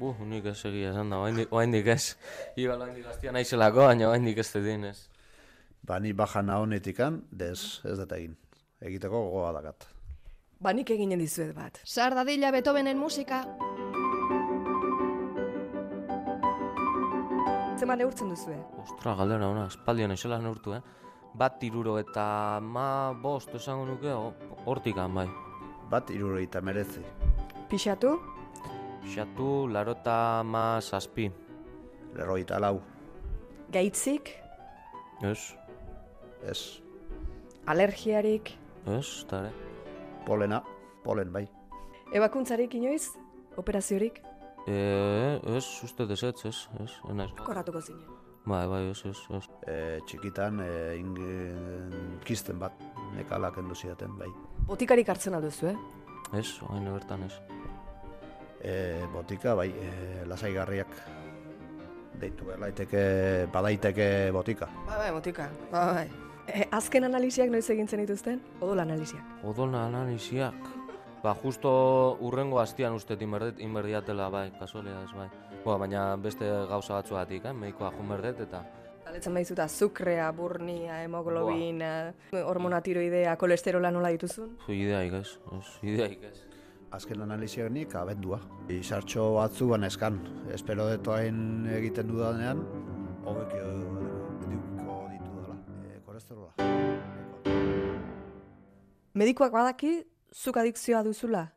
[SPEAKER 1] Bu, nik ez egia esan da, oaindik, ez. Iba oaindik gaztia naizelako, baina oaindik ez dedin ez.
[SPEAKER 2] Ba, ni bajana honetikan, dez, ez dut egin. Egiteko gogoa dakat.
[SPEAKER 8] Ba, nik eginen dizuet bat.
[SPEAKER 3] Sar dadila Beethovenen musika.
[SPEAKER 8] Zema neurtzen duzue?
[SPEAKER 1] Ostra, galdera ona, espaldian esela neurtu, eh? Bat tiruro eta ma bost esango nuke, ho- hortikan bai.
[SPEAKER 2] Bat irurogeita merezi.
[SPEAKER 8] Pixatu?
[SPEAKER 1] Xatu, larota ma zazpi.
[SPEAKER 2] Lerogeita lau.
[SPEAKER 8] Gaitzik?
[SPEAKER 1] Ez,
[SPEAKER 2] Ez.
[SPEAKER 8] Alergiarik?
[SPEAKER 1] Ez, eta ere.
[SPEAKER 2] Polena. polen, bai.
[SPEAKER 8] Ebakuntzarik inoiz? Operaziorik?
[SPEAKER 1] E, ez, uste desetz, ez, ez, enaiz.
[SPEAKER 8] Korratuko zinen.
[SPEAKER 1] Bai, bai, ez, ez, ez.
[SPEAKER 2] E, txikitan e, ingen, kisten bat nekala kendu zidaten, bai.
[SPEAKER 8] Botikarik hartzen alduzu, eh?
[SPEAKER 1] Ez, oain bertan ez.
[SPEAKER 2] E, botika, bai, e, lasaigarriak deitu laiteke, badaiteke botika.
[SPEAKER 8] Bai, bai, botika, bai, bai. E, azken analiziak noiz egintzen dituzten? Odol analiziak.
[SPEAKER 1] Odol analiziak. Ba, justo urrengo hastian uste inberdet, inberdiatela, bai, kasualia ez, bai. Ba, baina beste gauza batzuatik, eh, medikoa junberdet eta...
[SPEAKER 8] Galetzen baizuta, azukrea, burnia, hemoglobina, hormona tiroidea, kolesterola nola dituzun?
[SPEAKER 1] Fu, ideaik ez, ez, ideaik ez.
[SPEAKER 2] Azken analiziak nik abendua. Izartxo batzu eskan. Espero detoain egiten dudanean, hobekio dela. E, kolesterola.
[SPEAKER 8] Medikoak badaki, zuk adikzioa duzula?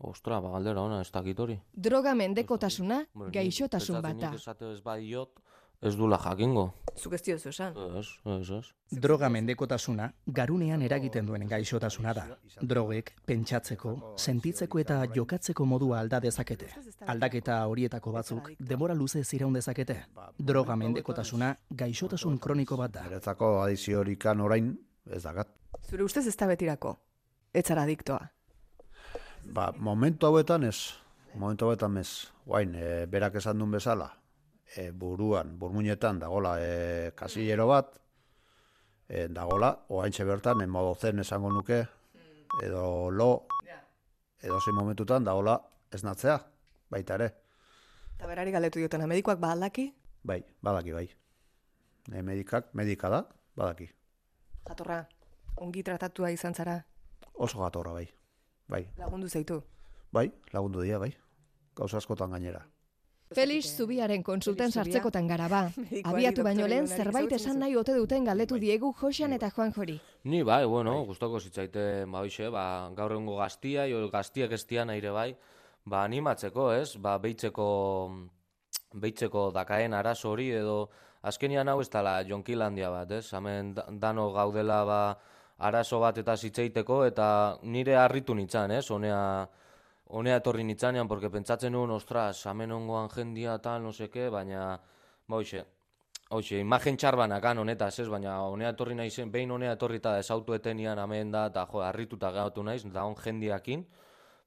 [SPEAKER 1] Ostra, ba, galdera ona, ez dakit hori.
[SPEAKER 3] Droga mendekotasuna, gaixotasun bata.
[SPEAKER 1] Nik esate ez badiot, ez dula jakingo.
[SPEAKER 8] Zuk ez diozu esan.
[SPEAKER 1] Ez, ez, ez.
[SPEAKER 7] Droga mendekotasuna garunean eragiten duen gaixotasuna da. Drogek pentsatzeko, sentitzeko eta jokatzeko modua alda dezakete. Aldaketa horietako batzuk denbora luze ziraun dezakete. Droga mendekotasuna gaixotasun kroniko bat da.
[SPEAKER 2] Niretzako adiziorikan orain ez dakat.
[SPEAKER 8] Zure ustez ez da betirako. Ez zara adiktoa.
[SPEAKER 2] Ba, momentu hauetan ez. Momentu hauetan ez. Guain, e, berak esan duen bezala, e, buruan, burmuinetan dagola e, kasillero bat, e, dagola, oaintxe bertan, en modo zen esango nuke, edo lo, edo zein momentutan dagola esnatzea, baita ere.
[SPEAKER 8] Eta berari galetu diotena, medikoak badaki,
[SPEAKER 2] Bai, badaki bai. E, medikak, medika da, badaki.
[SPEAKER 8] jatorra, ongi tratatua izan zara,
[SPEAKER 2] Oso gatorra bai. Bai,
[SPEAKER 8] lagundu zeitu.
[SPEAKER 2] bai, lagundu dira bai. Gauza askotan gainera.
[SPEAKER 3] Felix Zubiaren konsulten sartzekotan gara ba. Abiatu baino lehen zerbait esan nahi ote duten galdetu diegu Josean eta Juan Jori.
[SPEAKER 1] Ni bai, bueno, gustoko zitzaite, ba hoxe, ba gaur egungo gaztia, jo gaztiek estia naire bai, ba animatzeko, ez? Ba beitzeko beitzeko dakaen arazo hori edo azkenian hau ez dela Jonkilandia bat, ez? Hemen da- dano gaudela ba arazo bat eta zitzeiteko eta nire harritu nitzan, ez? Honea honea etorri nitzanean, porque pentsatzen nuen, ostras, hemen ongoan jendia tal, no seke, baina, ba hoxe, Hoxe, imagen txarbanakan honetaz, ez, baina honea etorri naizen, behin honea etorri eta desautu etenian hemen da, eta jo, harrituta gautu naiz, da hon jendiakin,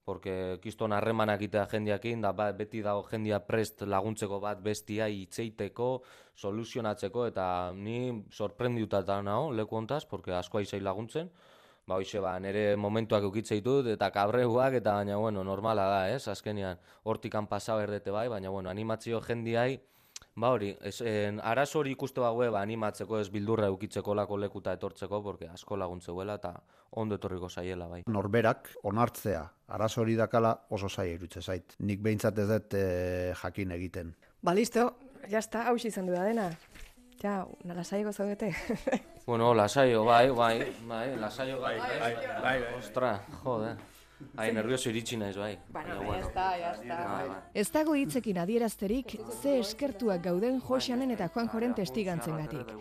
[SPEAKER 1] porque kiston harremanak itea jendiakin, da ba, beti dago jendia prest laguntzeko bat bestia itzeiteko, soluzionatzeko, eta ni sorprendiuta eta naho, leku hontaz, porque asko aizai laguntzen, ba hoxe, ba, nire momentuak eukitze ditut, eta kabreuak, eta baina, bueno, normala da, ez, azkenian, hortikan pasa berdete bai, baina, bueno, animatzio jendiai, Ba hori, ez, en, arazo hori ikuste bague, ba, animatzeko ez bildurra eukitzeko lako lekuta etortzeko, porque asko laguntzeuela eta ondo etorriko zaiela, bai.
[SPEAKER 2] Norberak onartzea, arazo hori dakala oso zaila irutze zait. Nik behintzat ez dut e, jakin egiten.
[SPEAKER 8] Ba, listo, jazta, haus izan du da dena. Ja, nala saigo zaudete.
[SPEAKER 1] Bueno, lasaio, bai, bai, bai, lasaio, bai, bai, bai, bai, Ostra, jode. Ai, nervioso iritsi naiz, bai.
[SPEAKER 8] Bueno,
[SPEAKER 1] Baina,
[SPEAKER 8] ya está, ya está.
[SPEAKER 1] Bai, bai.
[SPEAKER 3] Ez dago hitzekin adierazterik ze eskertuak gauden Joseanen eta Juan Joren testigantzengatik.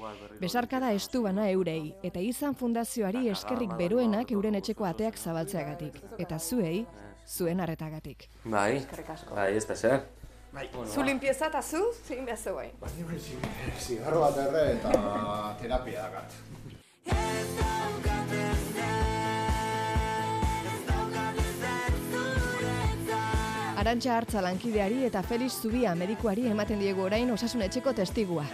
[SPEAKER 3] Besarkada estu bana eurei eta izan fundazioari eskerrik beroenak euren etxeko ateak zabaltzeagatik. Eta zuei, zuen arretagatik.
[SPEAKER 1] Bai, bai, ez da zer.
[SPEAKER 8] Zu limpieza eta zu, zein behar zegoen.
[SPEAKER 2] Zigarro bat erre eta terapia dakat.
[SPEAKER 3] Arantxa hartza lankideari eta Felix Zubia medikuari ematen diegu orain osasun etxeko testigua.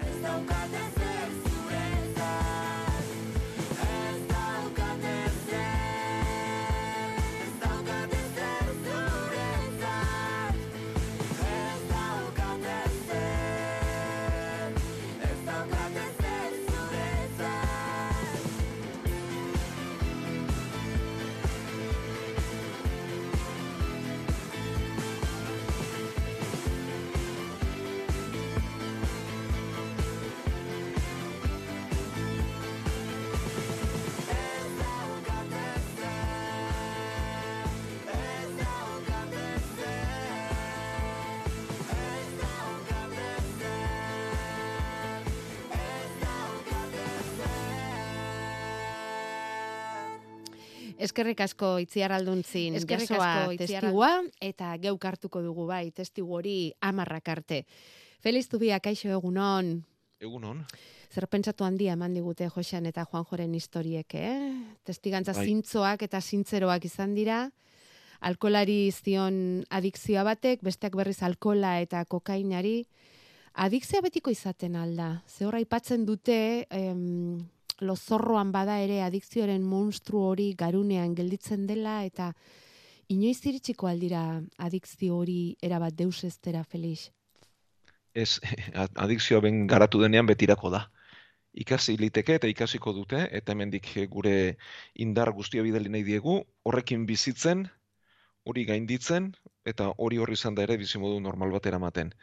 [SPEAKER 12] Eskerrik asko itziar alduntzin,
[SPEAKER 3] Eskerrik
[SPEAKER 12] jasoa testigua, eta geuk hartuko dugu bai, testigu hori amarrak arte. Feliz Zubia, kaixo egunon,
[SPEAKER 13] Egunon.
[SPEAKER 12] zer pentsatu handia eman digute Josean eta Juan Joren historiek, eh? Testigantza
[SPEAKER 13] Bai.
[SPEAKER 12] zintzoak eta zintzeroak izan dira, alkolari zion adikzioa batek, besteak berriz alkola eta kokainari, adikzioa betiko izaten alda. Ze horra aipatzen dute, em, lozorroan bada ere adikzioaren monstru hori garunean gelditzen dela eta inoiz iritsiko aldira adikzio hori erabat deus estera, Felix.
[SPEAKER 13] Ez, adikzioa ben garatu denean betirako da. Ikasi liteke eta ikasiko dute, eta hemendik gure indar guztia bidali nahi diegu, horrekin bizitzen, hori gainditzen, eta hori horri izan da ere bizimodu normal bat eramaten.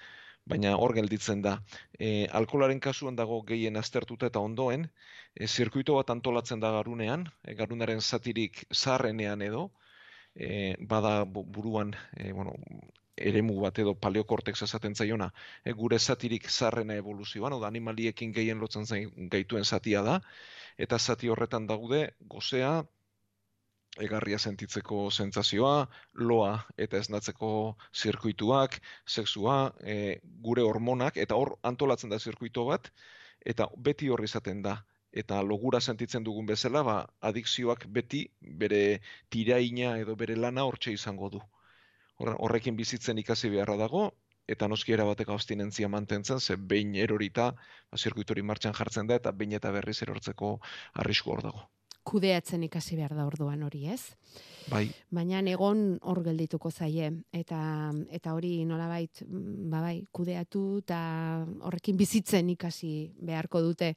[SPEAKER 13] Baina hor gelditzen da. E, alkolaren kasuan dago gehien aztertuta eta ondoen, e, zirkuito bat antolatzen da garunean, e, garunaren zatirik zaharrenean edo, e, bada bu- buruan, e, bueno, eremu bat edo paleokortex esaten zaiona, e, gure zatirik zarrena evoluzioan, oda animaliekin gehien lotzen zain gaituen zatia da, eta zati horretan daude gozea, egarria sentitzeko sentsazioa, loa eta esnatzeko zirkuituak, sexua, e, gure hormonak, eta hor antolatzen da zirkuito bat, eta beti hor izaten da. Eta logura sentitzen dugun bezala, ba, adikzioak beti bere tiraina edo bere lana hortxe izango du. Horre- Horrekin bizitzen ikasi beharra dago, eta noski erabateko abstinentzia mantentzen, ze behin erorita, ba, zirkuitori martxan jartzen da, eta behin eta berriz erortzeko arrisku hor dago.
[SPEAKER 12] Kudeatzen ikasi behar da orduan hori, ez?
[SPEAKER 13] Bai,
[SPEAKER 12] Baina egon hor geldituko zaie eta eta hori nolabait mm, ba bai, kudeatu eta horrekin bizitzen ikasi beharko dute.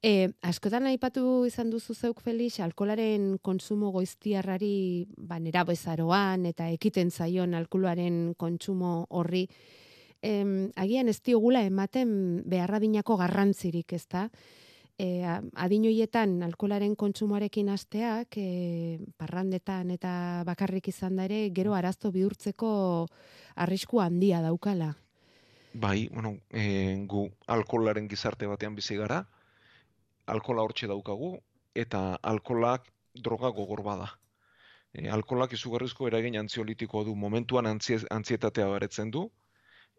[SPEAKER 12] E, askotan aipatu izan duzu zeuk Felix, alkolaren konsumo goiztiarrari ba nerabezaroan eta ekiten zaion alkoholaren kontsumo horri em, agian ez diogula ematen beharradinako garrantzirik, ezta? E, a- adin hoietan alkolaren kontsumoarekin hasteak, e, parrandetan eta bakarrik izan da ere, gero arazto bihurtzeko arrisku handia daukala.
[SPEAKER 13] bai, bueno, e, gu alkoholaren gizarte batean bizi gara, alkola hortxe daukagu, eta alkolak droga gogor bada. E, alkolak izugarrizko eragin antziolitikoa du, momentuan antzie, antzietatea baretzen du,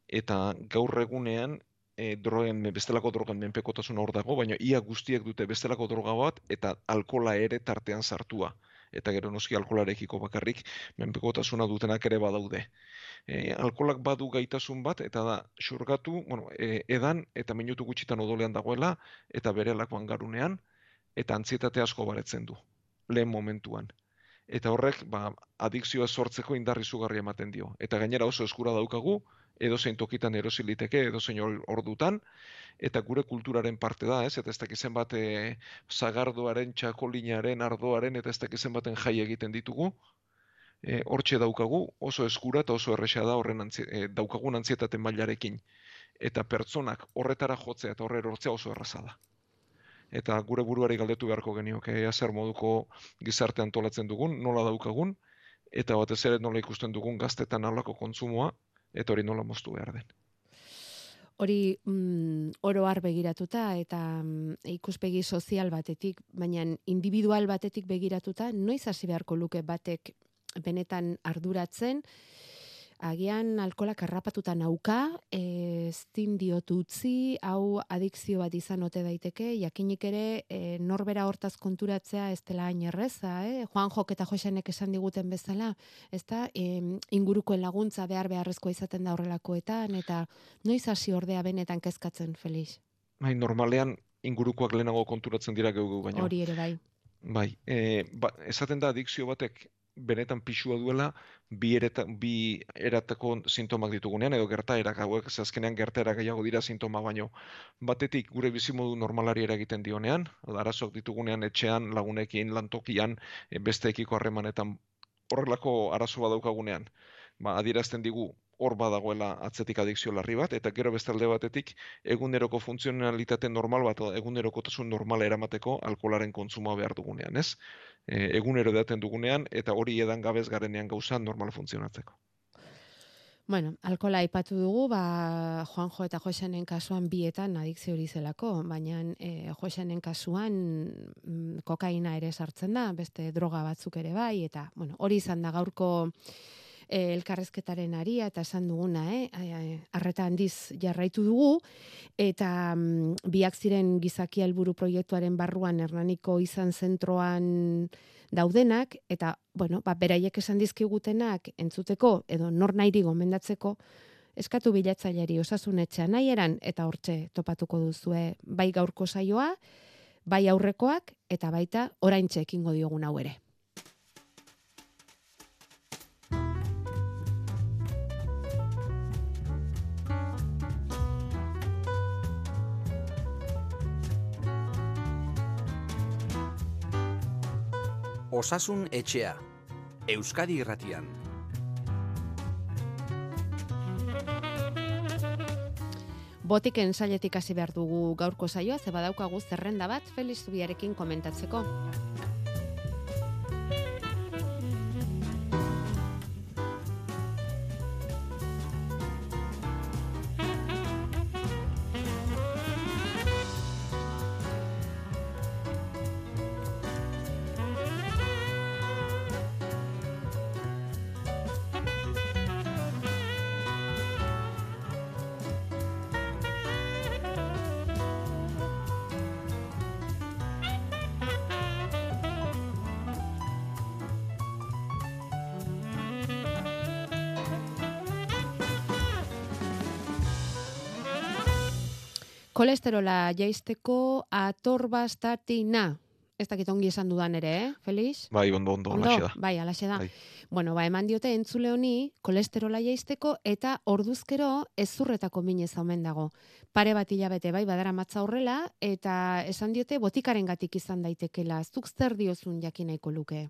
[SPEAKER 13] eta gaur egunean e, drogen, bestelako drogen menpekotasuna hor dago, baina ia guztiek dute bestelako droga bat, eta alkola ere tartean sartua. Eta gero noski alkolarekiko bakarrik menpekotasuna dutenak ere badaude. E, alkolak badu gaitasun bat, eta da, xurgatu, bueno, e, edan eta minutu gutxitan odolean dagoela, eta bere lakoan garunean, eta antzietate asko baretzen du, lehen momentuan. Eta horrek, ba, adikzioa sortzeko indar izugarri ematen dio. Eta gainera oso eskura daukagu, edozein tokitan erosi liteke, edozein or- ordutan, eta gure kulturaren parte da, ez? Eta ez dakizen bat e, zagardoaren, txakolinaren, ardoaren, eta ez dakizen baten jai egiten ditugu, e, hortxe daukagu, oso eskura eta oso erresa da horren antzi, e, daukagun antzietate mailarekin. Eta pertsonak horretara jotzea eta horre erortzea oso erraza da. Eta gure buruari galdetu beharko genioke ea zer moduko gizarte antolatzen dugun, nola daukagun, eta batez ere nola ikusten dugun gaztetan alako kontsumoa, eta hori nola moztu behar den.
[SPEAKER 12] Hori mm, oro har begiratuta eta mm, ikuspegi sozial batetik, baina individual batetik begiratuta, noiz hasi beharko luke batek benetan arduratzen, agian alkolak harrapatuta nauka, ezin diot utzi, hau adikzio bat izan ote daiteke, jakinik ere e, norbera hortaz konturatzea ez dela hain erreza, eh? Juan Jok eta Josenek esan diguten bezala, ez da, ingurukoen laguntza behar beharrezkoa izaten da horrelakoetan, eta noiz hasi ordea benetan kezkatzen, Felix?
[SPEAKER 13] Bai, normalean ingurukoak lehenago konturatzen dira geu baino.
[SPEAKER 12] Hori ere bai.
[SPEAKER 13] Bai, e, ba, esaten da adikzio batek benetan pixua duela bi, ereta, bi eratako sintomak ditugunean, edo gertaerak hauek, azkenean gertaerak gehiago dira sintoma baino. Batetik gure bizimodu normalari eragiten dionean, edo arazoak ditugunean etxean, lagunekin, lantokian, e, besteekiko harremanetan horrelako arazo badaukagunean, ba, adierazten digu hor badagoela atzetik adikzio larri bat, eta gero beste alde batetik eguneroko funtzionalitate normal bat, egunerokotasun normala eramateko alkolaren kontsumoa behar dugunean, ez? E, egunero edaten dugunean, eta hori edan gabez garenean gauza normal funtzionatzeko.
[SPEAKER 12] Bueno, alkola aipatu dugu, ba, Juanjo eta Josenen kasuan bietan adikzio hori zelako, baina e, Josenen kasuan mm, kokaina ere sartzen da, beste droga batzuk ere bai, eta bueno, hori izan da gaurko e, elkarrezketaren aria, eta esan duguna, eh? Arreta handiz jarraitu dugu, eta mm, biak ziren gizaki helburu proiektuaren barruan Hernaniko izan zentroan daudenak, eta, bueno, ba, beraiek esan dizkigutenak entzuteko, edo nor nairi gomendatzeko, eskatu bilatzaileari osasunetxea nahi eran, eta hortxe topatuko duzue bai gaurko saioa, bai aurrekoak, eta baita oraintxe ekingo diogun hau ere.
[SPEAKER 14] Osasun etxea. Euskadi irratian.
[SPEAKER 12] Botiken sailetik hasi behar dugu gaurko saioa, ze badaukagu zerrenda bat Felix Zubiarekin komentatzeko. Kolesterola jaisteko atorbastatina. Ez dakit ongi esan dudan ere, eh, Felix?
[SPEAKER 13] Bai, ondo, ondo, alaxe da.
[SPEAKER 12] Bai, alaxe da.
[SPEAKER 13] Bai.
[SPEAKER 12] Bueno, ba, eman diote entzule honi kolesterola jaisteko eta orduzkero ezurretako minez omen dago. Pare bat hilabete bai badara matza horrela eta esan diote botikaren gatik izan daitekela. Zuk zer diozun jakin nahiko luke?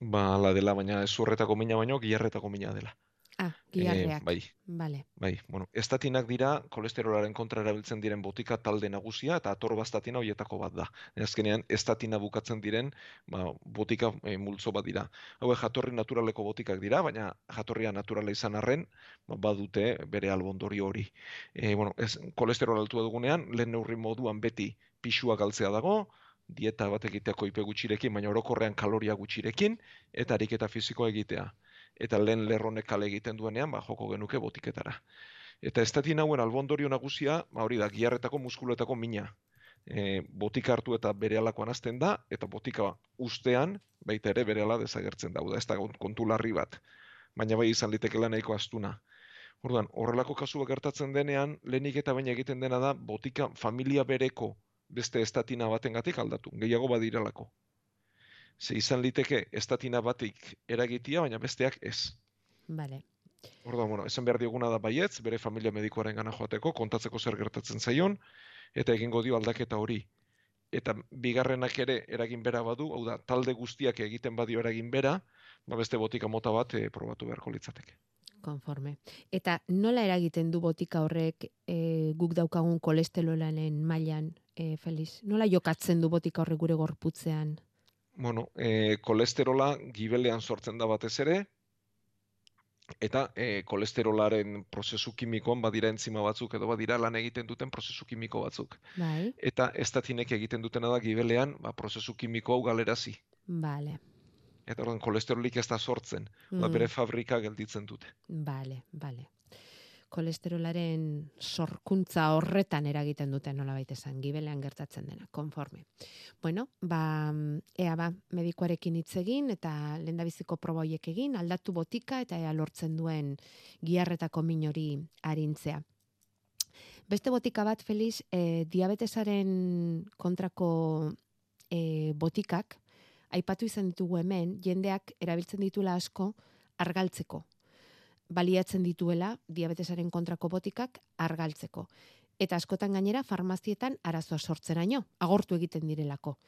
[SPEAKER 13] Ba, ala dela, baina ez urretako mina baino, gilarretako mina dela.
[SPEAKER 12] Ah, gilarreak.
[SPEAKER 13] bai,
[SPEAKER 12] Vale.
[SPEAKER 13] bai. Bueno, estatinak dira kolesterolaren kontra erabiltzen diren botika talde nagusia eta atorbastatina hoietako bat da. Azkenean, estatina bukatzen diren ba, botika e, multzo bat dira. Hauek jatorri naturaleko botikak dira, baina jatorria naturala izan arren, ba, badute bere albondorio hori. E, bueno, ez, kolesterol altua dugunean, lehen neurri moduan beti pixua galtzea dago, dieta bat egiteako ipe gutxirekin, baina orokorrean kaloria gutxirekin, eta ariketa fisikoa egitea eta lehen lerronek kale egiten duenean, ba, joko genuke botiketara. Eta estatin hauen albondorio nagusia, ba, hori da, giarretako muskuletako mina. E, botika hartu eta bere alakoan azten da, eta botika ustean, baita ere bere ala desagertzen da, da, ez da kontu larri bat. Baina bai izan litekela nahiko astuna. Orduan, horrelako kasua gertatzen denean, lehenik eta baina egiten dena da, botika familia bereko beste estatina batengatik aldatu, gehiago badiralako ze izan liteke estatina batik eragitia, baina besteak ez.
[SPEAKER 12] Vale.
[SPEAKER 13] Orduan, bueno, esan behar dioguna da baietz, bere familia medikoaren gana joateko, kontatzeko zer gertatzen zaion, eta egingo dio aldaketa hori. Eta bigarrenak ere eragin bera badu, hau da, talde guztiak egiten badio eragin bera, ba beste botika mota bat e, probatu beharko litzateke.
[SPEAKER 12] Konforme. Eta nola eragiten du botika horrek e, guk daukagun kolesterolanen mailan, e, Feliz? Nola jokatzen du botika horrek gure gorputzean?
[SPEAKER 13] Bueno, e, kolesterola gibelean sortzen da batez ere, eta e, kolesterolaren prozesu kimikoan badira entzima batzuk edo badira lan egiten duten prozesu kimiko batzuk.
[SPEAKER 12] Bai.
[SPEAKER 13] Eta estatinek egiten dutena da gibelean ba, prozesu kimiko hau galerazi.
[SPEAKER 12] Vale.
[SPEAKER 13] Eta orduan kolesterolik ez da sortzen, ba, bere fabrika gelditzen dute.
[SPEAKER 12] Vale, vale kolesterolaren sorkuntza horretan eragiten dute nola baita esan, gibelean gertatzen dena, konforme. Bueno, ba, ea ba, medikoarekin hitz egin eta lendabiziko proboiek egin, aldatu botika eta ea lortzen duen giarretako minori arintzea. Beste botika bat, Feliz, e, diabetesaren kontrako e, botikak, aipatu izan ditugu hemen, jendeak erabiltzen ditula asko argaltzeko, baliatzen dituela diabetesaren kontrako botikak argaltzeko. Eta askotan gainera farmazietan arazoa sortzeraino, agortu egiten direlako.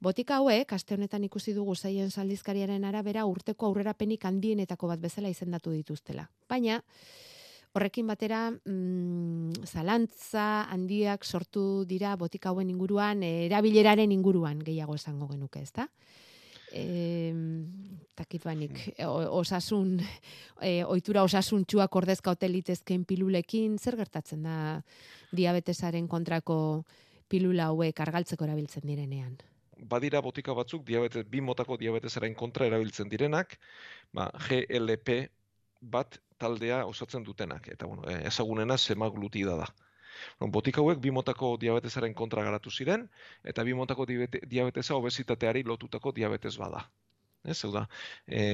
[SPEAKER 12] Botika hauek, aste honetan ikusi dugu zaien saldizkariaren arabera urteko aurrerapenik handienetako bat bezala izendatu dituztela. Baina, horrekin batera, mm, zalantza handiak sortu dira botika hauen inguruan, erabileraren inguruan gehiago esango genuke, ezta? E, takitbanik, osasun, e, oitura osasuntxuak ordezka hotelitezken pilulekin, zer gertatzen da diabetesaren kontrako pilula hauek argaltzeko erabiltzen direnean?
[SPEAKER 13] Badira botika batzuk diabetes, bi motako diabetesaren kontra erabiltzen direnak, ba, GLP bat taldea osatzen dutenak. Eta bueno, ezagunena semaglutida da. Botika hauek bi motako diabetesaren kontra garatu ziren, eta bi motako diabetesa obesitateari lotutako diabetes bada. Ez, da, e,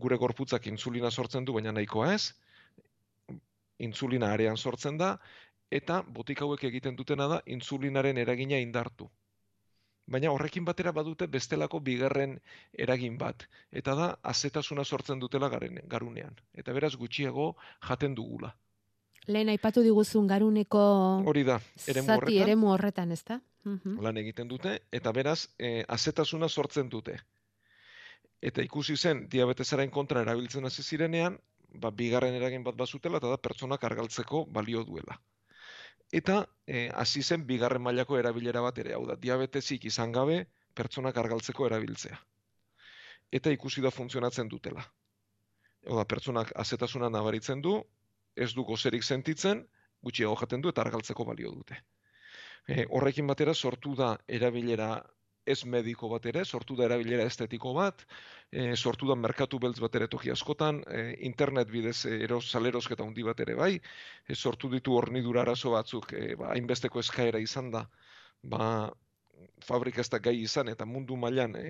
[SPEAKER 13] gure gorputzak insulina sortzen du, baina nahikoa ez, insulina arean sortzen da, eta botika hauek egiten dutena da insulinaren eragina indartu. Baina horrekin batera badute bestelako bigarren eragin bat, eta da azetasuna sortzen dutela garen, garunean. Eta beraz gutxiago jaten dugula.
[SPEAKER 12] Lehen aipatu diguzun garuneko
[SPEAKER 13] Hori da, eremu
[SPEAKER 12] zati
[SPEAKER 13] horretan,
[SPEAKER 12] eremu horretan, ez da?
[SPEAKER 13] lan egiten dute, eta beraz e, azetasuna sortzen dute. Eta ikusi zen diabetesaren kontra erabiltzen hasi zirenean, ba, bigarren eragin bat bazutela, eta da pertsonak argaltzeko balio duela. Eta eh, hasi zen bigarren mailako erabilera bat ere, hau da, diabetesik izan gabe pertsonak argaltzeko erabiltzea. Eta ikusi da funtzionatzen dutela. Hau da, pertsonak azetasuna nabaritzen du, ez du gozerik sentitzen, gutxiago jaten du eta argaltzeko balio dute. E, horrekin batera sortu da erabilera ez mediko bat ere, sortu da erabilera estetiko bat, e, sortu da merkatu beltz bat ere toki askotan, e, internet bidez e, eros, salerosketa handi bat ere bai, e, sortu ditu hornidura arazo batzuk, e, ba, hainbesteko eskaera izan da, ba, fabrika ez da gai izan eta mundu mailan e,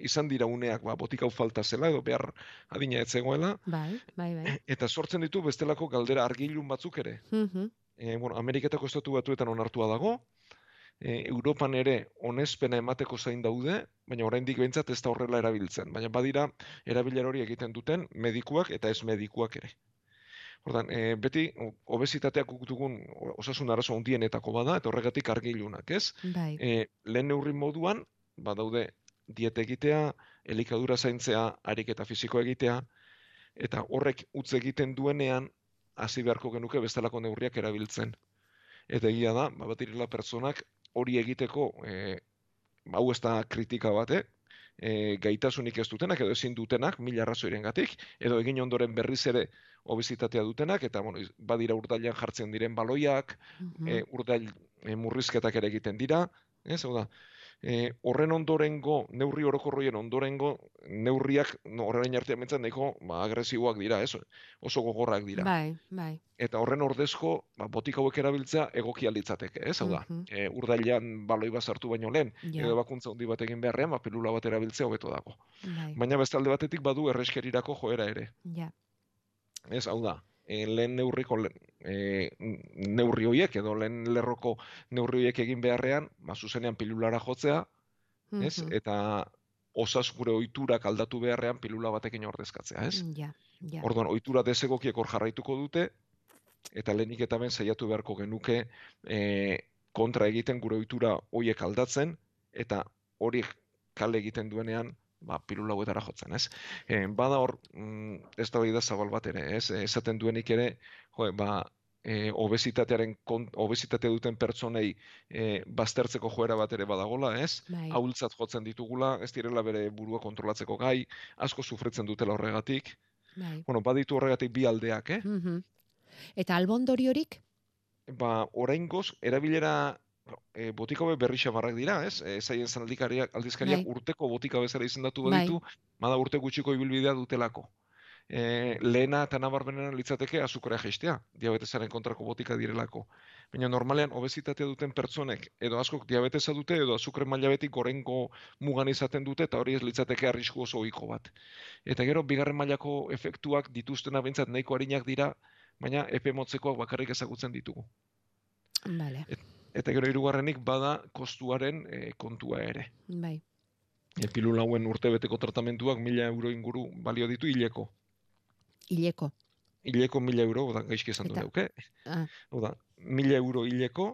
[SPEAKER 13] izan dira uneak ba, botik hau falta zela edo behar adina ez zegoela.
[SPEAKER 12] Bai, bai, bai.
[SPEAKER 13] Eta sortzen ditu bestelako galdera argilun batzuk ere.
[SPEAKER 12] Mhm.
[SPEAKER 13] E, bueno, Ameriketako estatu batuetan onartua dago, e, Europan ere onespena emateko zain daude, baina oraindik behintzat ez da horrela erabiltzen. Baina badira erabiler hori egiten duten medikuak eta ez medikuak ere. Ordan, e, beti obesitateak guk dugun osasun arazo handienetako bada eta horregatik argilunak, ez?
[SPEAKER 12] Bai.
[SPEAKER 13] E, lehen neurri moduan, badaude diete egitea, elikadura zaintzea, ariketa fisiko egitea, eta horrek utz egiten duenean, hasi beharko genuke bestelako neurriak erabiltzen. Eta egia da, ba, bat direla pertsonak hori egiteko, e, hau ez da kritika bate, e, gaitasunik ez dutenak edo ezin dutenak, mila arrazoiren gatik, edo egin ondoren berriz ere obesitatea dutenak, eta bueno, badira urdailan jartzen diren baloiak,
[SPEAKER 12] Mhm.
[SPEAKER 13] e, urdail e, murrizketak ere egiten dira, ez, hau da, e, horren ondorengo, neurri orokorroien ondorengo, neurriak no, horrein artean bentzat nahiko ba, agresiboak dira, ez, oso gogorrak dira.
[SPEAKER 12] Bai, bai.
[SPEAKER 13] Eta horren ordezko, ba, botik hauek erabiltzea egokia litzateke, ez, hau da,
[SPEAKER 12] Mhm.
[SPEAKER 13] e, urdailean baloi bat sartu baino lehen,
[SPEAKER 12] Ja.
[SPEAKER 13] edo bakuntza handi bat egin beharrean, ba, pilula bat erabiltzea hobeto dago.
[SPEAKER 12] Bai.
[SPEAKER 13] Baina beste alde batetik badu erreskerirako joera ere.
[SPEAKER 12] Ja.
[SPEAKER 13] Ez, hau da, e, lehen neurriko e, neurri horiek edo lehen lerroko neurri horiek egin beharrean, ba, zuzenean pilulara jotzea, ez?
[SPEAKER 12] Mhm.
[SPEAKER 13] Eta osas gure ohiturak aldatu beharrean pilula batekin ordezkatzea, ez?
[SPEAKER 12] Ja, ja.
[SPEAKER 13] Orduan, ohitura desegokiek hor jarraituko dute, eta lehenik eta ben saiatu beharko genuke e, kontra egiten gure ohitura horiek aldatzen, eta hori kale egiten duenean, ba, pilula hauetara jotzen, ez? E, bada hor, mm, ez da da zabal bat ere, ez? Esaten duenik ere, jo, ba, e, obesitatearen obesitatea duten pertsonei e, baztertzeko joera bat ere badagola, ez?
[SPEAKER 12] Bai.
[SPEAKER 13] Ahultzat jotzen ditugula, ez direla bere burua kontrolatzeko gai, asko sufritzen dutela horregatik.
[SPEAKER 12] Bai.
[SPEAKER 13] Bueno, baditu horregatik bi aldeak, eh?
[SPEAKER 12] Mhm. Eta albondoriorik?
[SPEAKER 13] Ba, oraingoz erabilera e, botikabe berri xamarrak dira, ez? E, zaien zen aldikariak, aldizkariak
[SPEAKER 12] Bai.
[SPEAKER 13] urteko botika bezala izendatu
[SPEAKER 12] Bai.
[SPEAKER 13] baditu, bada urte gutxiko ibilbidea dutelako. E, lehena eta nabarmenena litzateke azukrea jaistea, diabetesaren kontrako botika direlako. Baina normalean obesitatea duten pertsonek edo askok diabetesa dute edo azukre maila betik gorengo mugan izaten dute eta hori ez litzateke arrisku oso ohiko bat. Eta gero bigarren mailako efektuak dituztena behintzat nahiko arinak dira, baina epe motzekoak bakarrik ezagutzen ditugu.
[SPEAKER 12] Vale.
[SPEAKER 13] Eta gero hirugarrenik bada kostuaren eh, kontua ere.
[SPEAKER 12] Bai.
[SPEAKER 13] E, pilula hauen urtebeteko tratamentuak mila euro inguru balio ditu hileko.
[SPEAKER 12] Hileko.
[SPEAKER 13] Hileko mila euro, da gaizki esan du neuke.
[SPEAKER 12] Ah,
[SPEAKER 13] Hau da, mila euro hileko,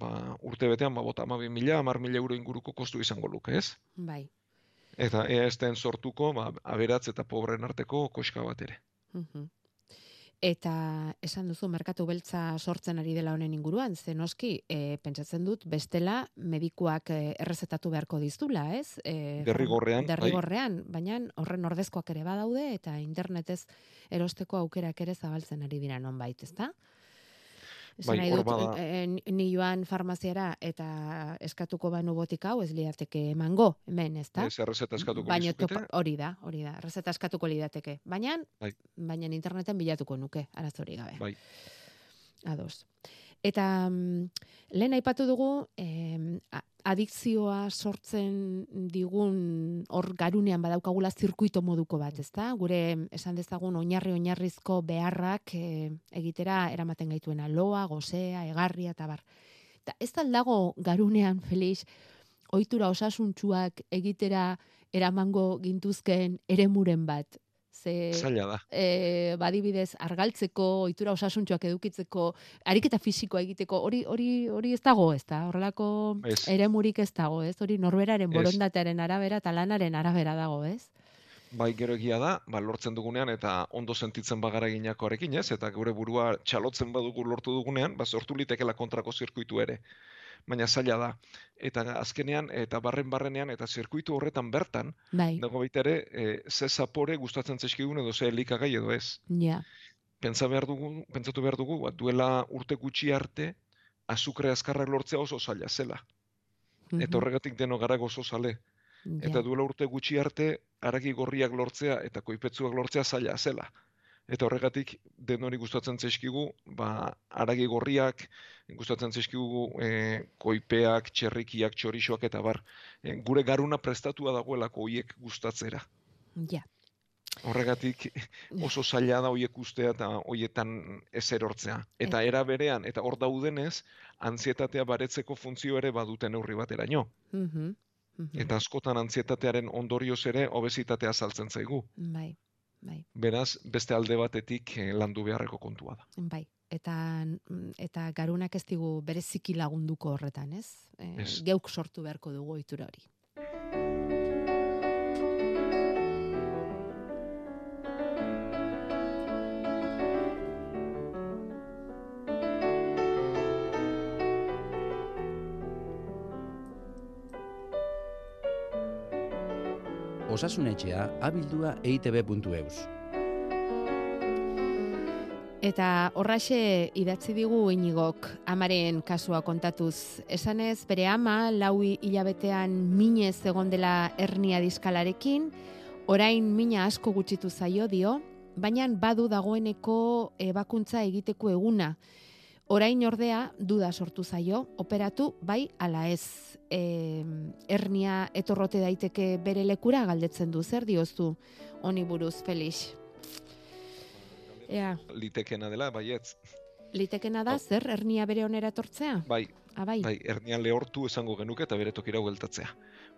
[SPEAKER 13] ba, urte betean, ba, bota amabi mila, amar mila euro inguruko kostu izango luke, ez?
[SPEAKER 12] bai.
[SPEAKER 13] Eta ea ez den sortuko, ba, aberatz eta pobreen arteko koska bat ere.
[SPEAKER 12] Mhm. Eta esan duzu merkatu beltza sortzen ari dela honen inguruan, ze noski, e, pentsatzen dut bestela medikuak e, errezetatu beharko diztula, ez? E,
[SPEAKER 13] Derrigorrean, bai.
[SPEAKER 12] Derrigorrean, baina horren ordezkoak ere badaude eta internetez erosteko aukerak ere zabaltzen ari dira nonbait, ezta?
[SPEAKER 13] Bai,
[SPEAKER 12] nahi dut,
[SPEAKER 13] bada-
[SPEAKER 12] e, ni- joan farmaziara eta eskatuko banu botika hau ez lidateke emango, hemen, ezta?
[SPEAKER 13] Ez errezeta eskatuko
[SPEAKER 12] Baina
[SPEAKER 13] lizukete.
[SPEAKER 12] topa, hori da, hori da, errezeta eskatuko lidateke. Baina,
[SPEAKER 13] Bai.
[SPEAKER 12] baina interneten bilatuko nuke, arazori gabe.
[SPEAKER 13] Bai.
[SPEAKER 12] Ados. Eta mm, lehen aipatu dugu, a- adikzioa sortzen digun hor garunean badaukagula zirkuito moduko bat, ezta? Gure esan dezagun oinarri oinarrizko beharrak e, egitera eramaten gaituena loa, gozea, egarria eta bar. Eta ez da dago garunean, Felix, ohitura osasuntsuak egitera eramango gintuzken eremuren bat. Ze,
[SPEAKER 13] Zaila da.
[SPEAKER 12] e, badibidez argaltzeko, ohitura osasuntsuak edukitzeko, ariketa fisikoa egiteko, hori hori hori ez dago, ez da? Horrelako
[SPEAKER 13] Ez.
[SPEAKER 12] eremurik ez dago, ez? Hori norberaren borondatearen arabera eta lanaren arabera dago, ez?
[SPEAKER 13] Bai, gero egia da, ba, lortzen dugunean eta ondo sentitzen bagara ginakoarekin, ez? Eta gure burua txalotzen badugu lortu dugunean, ba, sortu litekela kontrako zirkuitu ere. Baina zaila da. Eta azkenean, eta barren barrenean, eta zirkuitu horretan bertan,
[SPEAKER 12] Bai.
[SPEAKER 13] dago baita ere, e, ze zapore gustatzen zaizkigun edo ze elikagai edo ez.
[SPEAKER 12] Ja.
[SPEAKER 13] Pentsa behar dugu, pentsatu behar dugu, ba, duela urte gutxi arte, azukre azkarrak lortzea oso zaila zela. Eta
[SPEAKER 12] Mhm.
[SPEAKER 13] horregatik deno gara oso zale. Eta
[SPEAKER 12] Ja.
[SPEAKER 13] duela urte gutxi arte, aragi gorriak lortzea eta koipetzuak lortzea zaila zela. Eta horregatik denori gustatzen zaizkigu, ba, aragi gorriak, gustatzen zaizkigu e, koipeak, txerrikiak, txorixoak eta bar. E, gure garuna prestatua dagoelako hoiek gustatzera.
[SPEAKER 12] Ja.
[SPEAKER 13] Horregatik oso zaila da hoiek ustea eta hoietan ez erortzea. Eta era berean, eta hor daudenez, antzietatea baretzeko funtzio ere baduten neurri bateraino.
[SPEAKER 12] Mhm. Mhm.
[SPEAKER 13] Eta askotan antzietatearen ondorioz ere obesitatea saltzen zaigu.
[SPEAKER 12] Bai. Bai.
[SPEAKER 13] Beraz, beste alde batetik eh, landu beharreko kontua da.
[SPEAKER 12] Bai. Eta, mm, eta garunak ez digu bereziki lagunduko horretan, ez? E,
[SPEAKER 13] Ez.
[SPEAKER 12] Geuk sortu beharko dugu ohitura hori.
[SPEAKER 14] Osasunetxea abildua eitb.eus.
[SPEAKER 12] Eta horraxe idatzi digu inigok amaren kasua kontatuz. Esanez bere ama lau hilabetean minez egon dela hernia diskalarekin, orain mina asko gutxitu zaio dio, baina badu dagoeneko ebakuntza egiteko eguna. Orain ordea duda sortu zaio, operatu bai ala ez. E, hernia etorrote daiteke bere lekura galdetzen du, zer diozu honi buruz, Felix? Ea,
[SPEAKER 13] Litekena dela, baietz.
[SPEAKER 12] litekena da, zer, hernia bere onera etortzea?
[SPEAKER 13] Bai,
[SPEAKER 12] Ah, bai.
[SPEAKER 13] bai, hernian lehortu esango genuke eta bere tokira bueltatzea.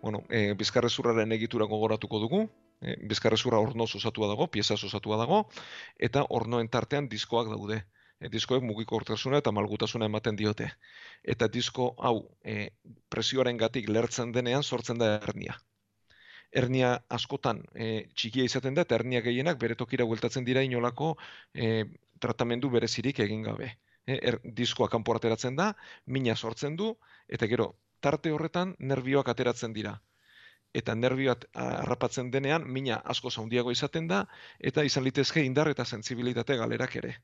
[SPEAKER 13] Bueno, e, bizkarrezurraren egitura gogoratuko dugu, e, bizkarrezurra ornoz osatua dago, piezaz osatua dago, eta ornoen tartean diskoak daude. E, diskoek mugikortasuna eta malgutasuna ematen diote. Eta disko hau e, presioaren gatik lertzen denean sortzen da hernia. Hernia askotan e, txikia izaten da eta hernia gehienak bere tokira bueltatzen dira inolako e, tratamendu berezirik egin gabe. E, er, diskoa kanpo ateratzen da, mina sortzen du, eta gero, tarte horretan nerbioak ateratzen dira. Eta nerbioak harrapatzen denean, mina asko zaundiago izaten da, eta izan litezke indar eta sensibilitate galerak ere.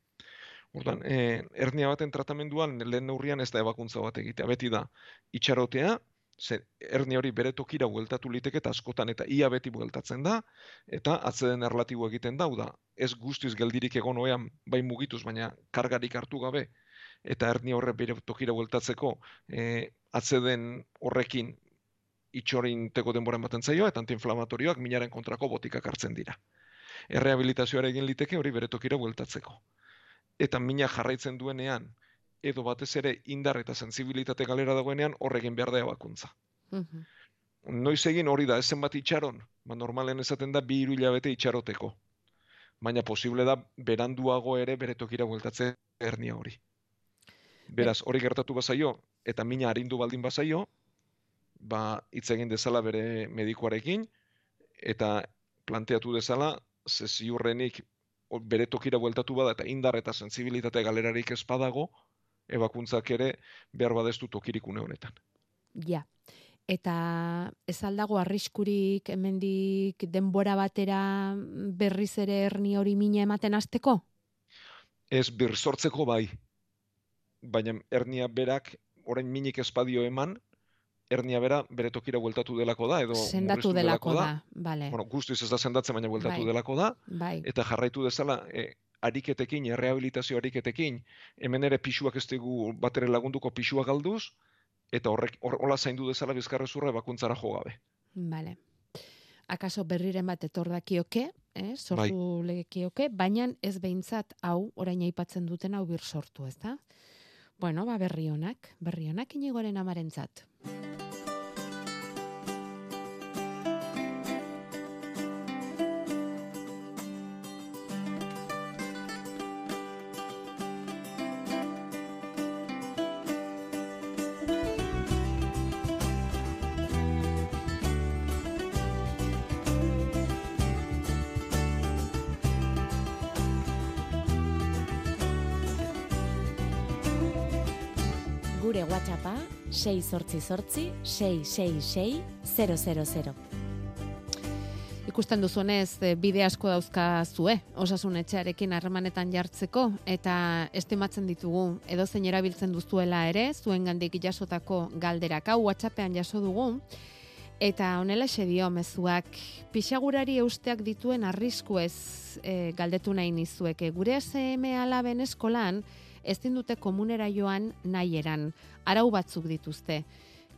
[SPEAKER 13] Orduan, e, hernia baten tratamenduan lehen neurrian ez da ebakuntza bat egitea, beti da itxarotea, ze hernia hori bere tokira bueltatu liteke eta askotan eta ia beti bueltatzen da, eta atzeden erlatibo egiten da, hau da, ez guztiz geldirik egon oean, bai mugituz, baina kargarik hartu gabe, eta hernia horre bere tokira bueltatzeko e, atzeden horrekin itxorinteko denbora ematen zaio, eta antiinflamatorioak minaren kontrako botikak hartzen dira. Errehabilitazioa egin liteke hori bere tokira bueltatzeko. Eta mina jarraitzen duenean, edo batez ere indar eta sensibilitate galera dagoenean horregin behar da ebakuntza.
[SPEAKER 12] Mhm.
[SPEAKER 13] Noiz egin hori da, ezen bat itxaron, ba normalen esaten da bi hiru hilabete itxaroteko. Baina posible da beranduago ere bere tokira bueltatze hernia hori. Beraz, hori gertatu bazaio, eta mina arindu baldin bazaio, ba, hitz egin dezala bere medikuarekin, eta planteatu dezala, ze ziurrenik bere tokira bueltatu bada eta indar eta sensibilitate galerarik ez badago, ebakuntzak ere behar badestu tokirik une honetan.
[SPEAKER 12] Ja. Eta ez aldago arriskurik hemendik denbora batera berriz ere herni hori mina ematen hasteko?
[SPEAKER 13] Ez birsortzeko bai, baina hernia berak orain minik espadio eman, hernia bera bere tokira bueltatu delako da, edo
[SPEAKER 12] Sendatu
[SPEAKER 13] murriztu
[SPEAKER 12] delako da, bale.
[SPEAKER 13] Bueno, guztiz ez da sendatzen, baina bueltatu
[SPEAKER 12] Bai.
[SPEAKER 13] delako da,
[SPEAKER 12] Bai.
[SPEAKER 13] eta jarraitu dezala, e, ariketekin, errehabilitazio ariketekin, hemen ere pixuak ez dugu batere lagunduko pixua galduz, eta horrek hor, hola zaindu dezala bizkarrezurra ebakuntzara jo gabe.
[SPEAKER 12] Vale. Akaso berriren bat etor dakioke, eh, sortu
[SPEAKER 13] Bai.
[SPEAKER 12] baina ez behintzat hau, orain aipatzen duten hau bir sortu, ez da? Bueno, ba, berri honak, berri honak inigoren amarentzat.
[SPEAKER 15] WhatsAppa 688 666 000.
[SPEAKER 12] Ikusten duzuenez, eh, bide asko dauzka zue, osasun etxearekin harremanetan jartzeko, eta estimatzen ditugu, edo zein erabiltzen duzuela ere, zuen gandik jasotako galderak, hau WhatsAppean jaso dugu, eta honela dio mezuak, pixagurari eusteak dituen arriskuez e, galdetu nahi nizueke. Gure SM alaben eskolan, ezin dute komunera joan nahi eran, arau batzuk dituzte.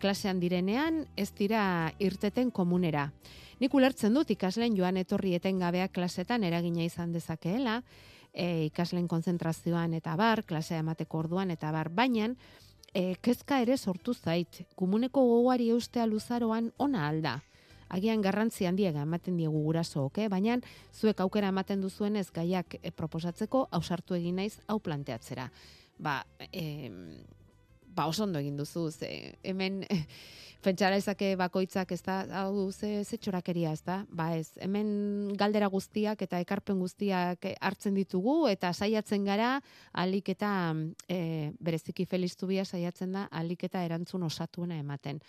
[SPEAKER 12] Klasean direnean, ez dira irteten komunera. Nik ulertzen dut ikasleen joan etorri etengabeak klasetan eragina izan dezakeela, e, ikasleen konzentrazioan eta bar, klasea emateko orduan eta bar, baina e, kezka ere sortu zait, komuneko gogoari eustea luzaroan ona alda. Agian garrantzi handiega ematen diegu gurasook, eh? baina zuek aukera ematen duzuenez gaiak e, proposatzeko ausartu egin naiz hau planteatzera. Ba, e, ba oso ondo egin duzu, ze hemen pentsara ezake bakoitzak ez da, hau ze, ze txorakeria ez da, ba ez, hemen galdera guztiak eta ekarpen guztiak eh, hartzen ditugu eta saiatzen gara alik eta e, bereziki Felix Zubia saiatzen da alik eta erantzun osatuena ematen.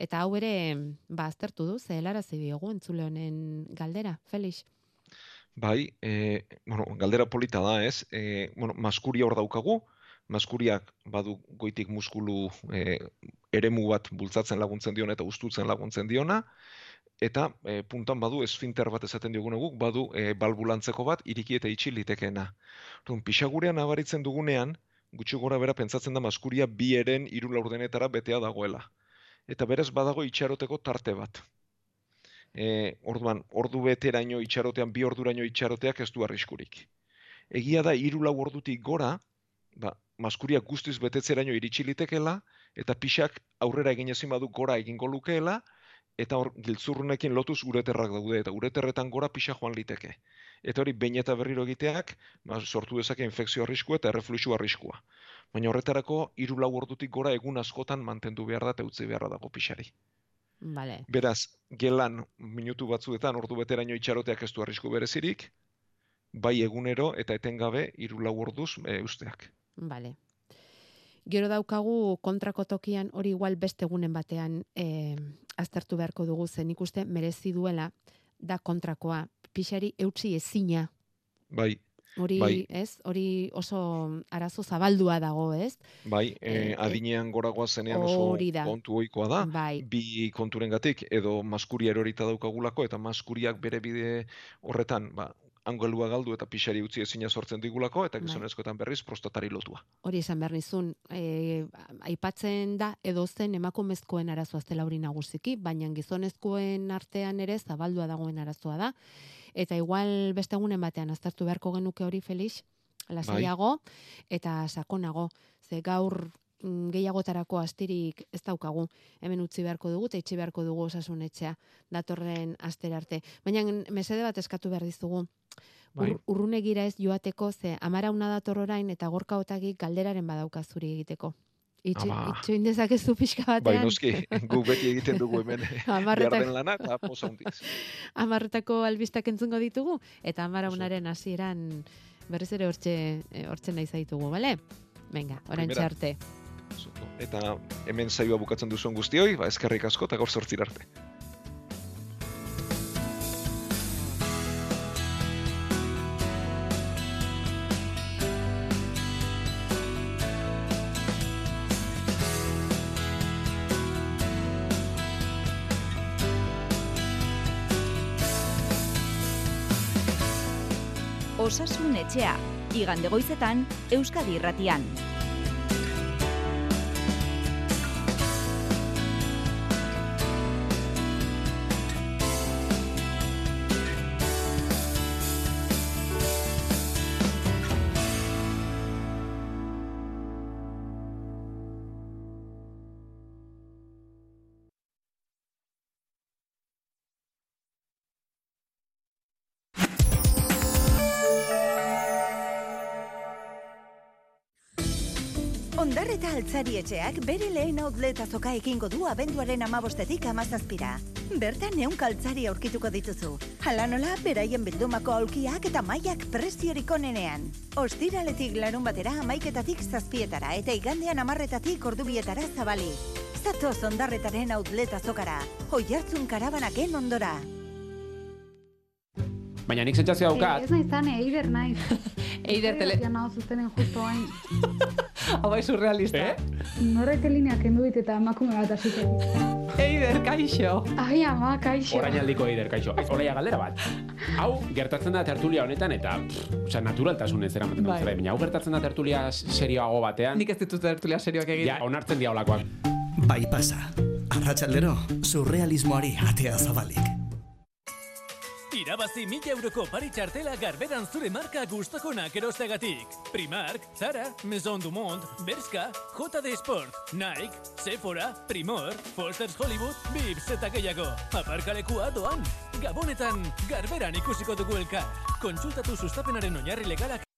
[SPEAKER 12] Eta hau ere, ba, aztertu du, ze helarazi diogu entzule honen galdera, Felix.
[SPEAKER 13] Bai, e, bueno, galdera polita da, ez? E, bueno, maskuria hor daukagu, maskuriak badu goitik muskulu e, eremu bat bultzatzen laguntzen diona eta ustutzen laguntzen diona, eta e, puntan badu esfinter bat esaten diogun guk, badu e, balbulantzeko bat iriki eta itxi litekeena. Orduan, pixagurean nabaritzen dugunean, gutxi gora bera pentsatzen da maskuria bi eren hiru laurdenetara betea dagoela. Eta beraz badago itxaroteko tarte bat. E, orduan, ordu beteraino itxarotean, bi orduraino itxaroteak ez du arriskurik. Egia da, hiru lau ordutik gora, ba, maskuria guztiz betetzeraino iritsi litekela, eta pixak aurrera egin ezin badu gora egingo lukeela, eta hor giltzurrunekin lotuz ureterrak daude, eta ureterretan gora pixa joan liteke. Eta hori behin eta berriro egiteak, ba, sortu dezake infekzio arriskua eta errefluxu arriskua. Baina horretarako hiru lau ordutik gora egun askotan mantendu behar da eta utzi beharra dago pixari.
[SPEAKER 12] Vale.
[SPEAKER 13] Beraz, gelan minutu batzuetan ordu beteraino itxaroteak ez du arrisku berezirik, bai egunero eta etengabe hiru lau orduz e, usteak.
[SPEAKER 12] Vale. Gero daukagu kontrako tokian hori igual beste egunen batean e, aztertu beharko dugu zen ikuste merezi duela da kontrakoa. Pixari eutzi ezina.
[SPEAKER 13] Bai,
[SPEAKER 12] Hori,
[SPEAKER 13] bai,
[SPEAKER 12] ez? Hori oso arazo zabaldua dago, ez?
[SPEAKER 13] bai, e,
[SPEAKER 12] Eh,
[SPEAKER 13] adinean goragoa zenean oso
[SPEAKER 12] da.
[SPEAKER 13] kontu ohikoa da,
[SPEAKER 12] Bai.
[SPEAKER 13] bi konturengatik edo maskuria erorita daukagulako eta maskuriak bere bide horretan, ba, angelua galdu eta pixari utzi ezina sortzen digulako eta
[SPEAKER 12] Bai.
[SPEAKER 13] gizonezkoetan berriz prostatari lotua.
[SPEAKER 12] Hori esan behar nizun, e, aipatzen da edo zen emakumezkoen arazoa ez dela hori nagusiki, baina gizonezkoen artean ere zabaldua dagoen arazoa da. Eta igual beste egunen batean aztertu beharko genuke hori Felix, lasaiago eta sakonago. Ze gaur mm, gehiagotarako astirik ez daukagu. Hemen utzi beharko dugu eta itxi beharko dugu osasun etxea datorren astera arte. Baina mesede bat eskatu behar dizugu.
[SPEAKER 13] Bai.
[SPEAKER 12] Ur, urrunegira ez joateko ze amarauna dator orain eta gorka otagik galderaren badauka zuri egiteko. Itxo,
[SPEAKER 13] Ama.
[SPEAKER 12] itxoin dezakezu pixka
[SPEAKER 13] Bai,
[SPEAKER 12] batean.
[SPEAKER 13] noski, guk beti egiten dugu hemen eh, den lana eta posa hundiz.
[SPEAKER 12] Amarretako albistak entzungo ditugu, eta amaraunaren hasieran berriz ere hortxe, eh, hortxe nahi zaitugu, bale? Venga, orain
[SPEAKER 13] Primera.
[SPEAKER 12] arte.
[SPEAKER 13] Eta hemen saioa bukatzen duzuen guztioi, ba, eskerrik asko eta gaur zortzir arte.
[SPEAKER 16] Etxea, igande goizetan, Euskadi irratian.
[SPEAKER 17] Ondarreta altzari etxeak bere lehen outlet azoka ekingo du abenduaren amabostetik amazazpira. Bertan neun kaltzari aurkituko dituzu. Hala nola, beraien bildumako aulkiak eta mailak preziorik onenean. Ostiraletik larun batera amaiketatik zazpietara eta igandean amarretatik ordubietara zabali. Zatoz ondarretaren outlet azokara. Oiartzun karabanaken ondora.
[SPEAKER 18] Baina nik sentsazio daukat.
[SPEAKER 19] Ez nahi zane, eider naiz.
[SPEAKER 4] Eider tele...
[SPEAKER 19] Ja nago zuzenen justo hain.
[SPEAKER 4] Hau bai surrealista.
[SPEAKER 18] Eh?
[SPEAKER 19] Norrek lineak kendu dit eta emakume bat hasite.
[SPEAKER 4] Eider, kaixo.
[SPEAKER 19] Ai, ama, kaixo.
[SPEAKER 18] Orain aldiko eider, kaixo. Ez, Olaia galdera bat. Hau, gertatzen da tertulia honetan, eta, pff, osea, naturaltasunez eramaten
[SPEAKER 4] Bai.
[SPEAKER 18] bai. baina hau gertatzen da tertulia serioago batean.
[SPEAKER 4] Nik ez ditut tertulia serioak egin.
[SPEAKER 18] Ja, onartzen diaulakoak.
[SPEAKER 7] Bai pasa. Arratxaldero, surrealismoari atea zabalik.
[SPEAKER 20] Irabazi mila euroko pari txartela garberan zure marka gustokonak erosteagatik. Primark, Zara, Maison du Monde, Berska, JD Sport, Nike, Sephora, Primor, Foster's Hollywood, Vips eta gehiago. Aparkalekua doan. Gabonetan, garberan ikusiko dugu elkar. Kontsultatu sustapenaren oinarri legalak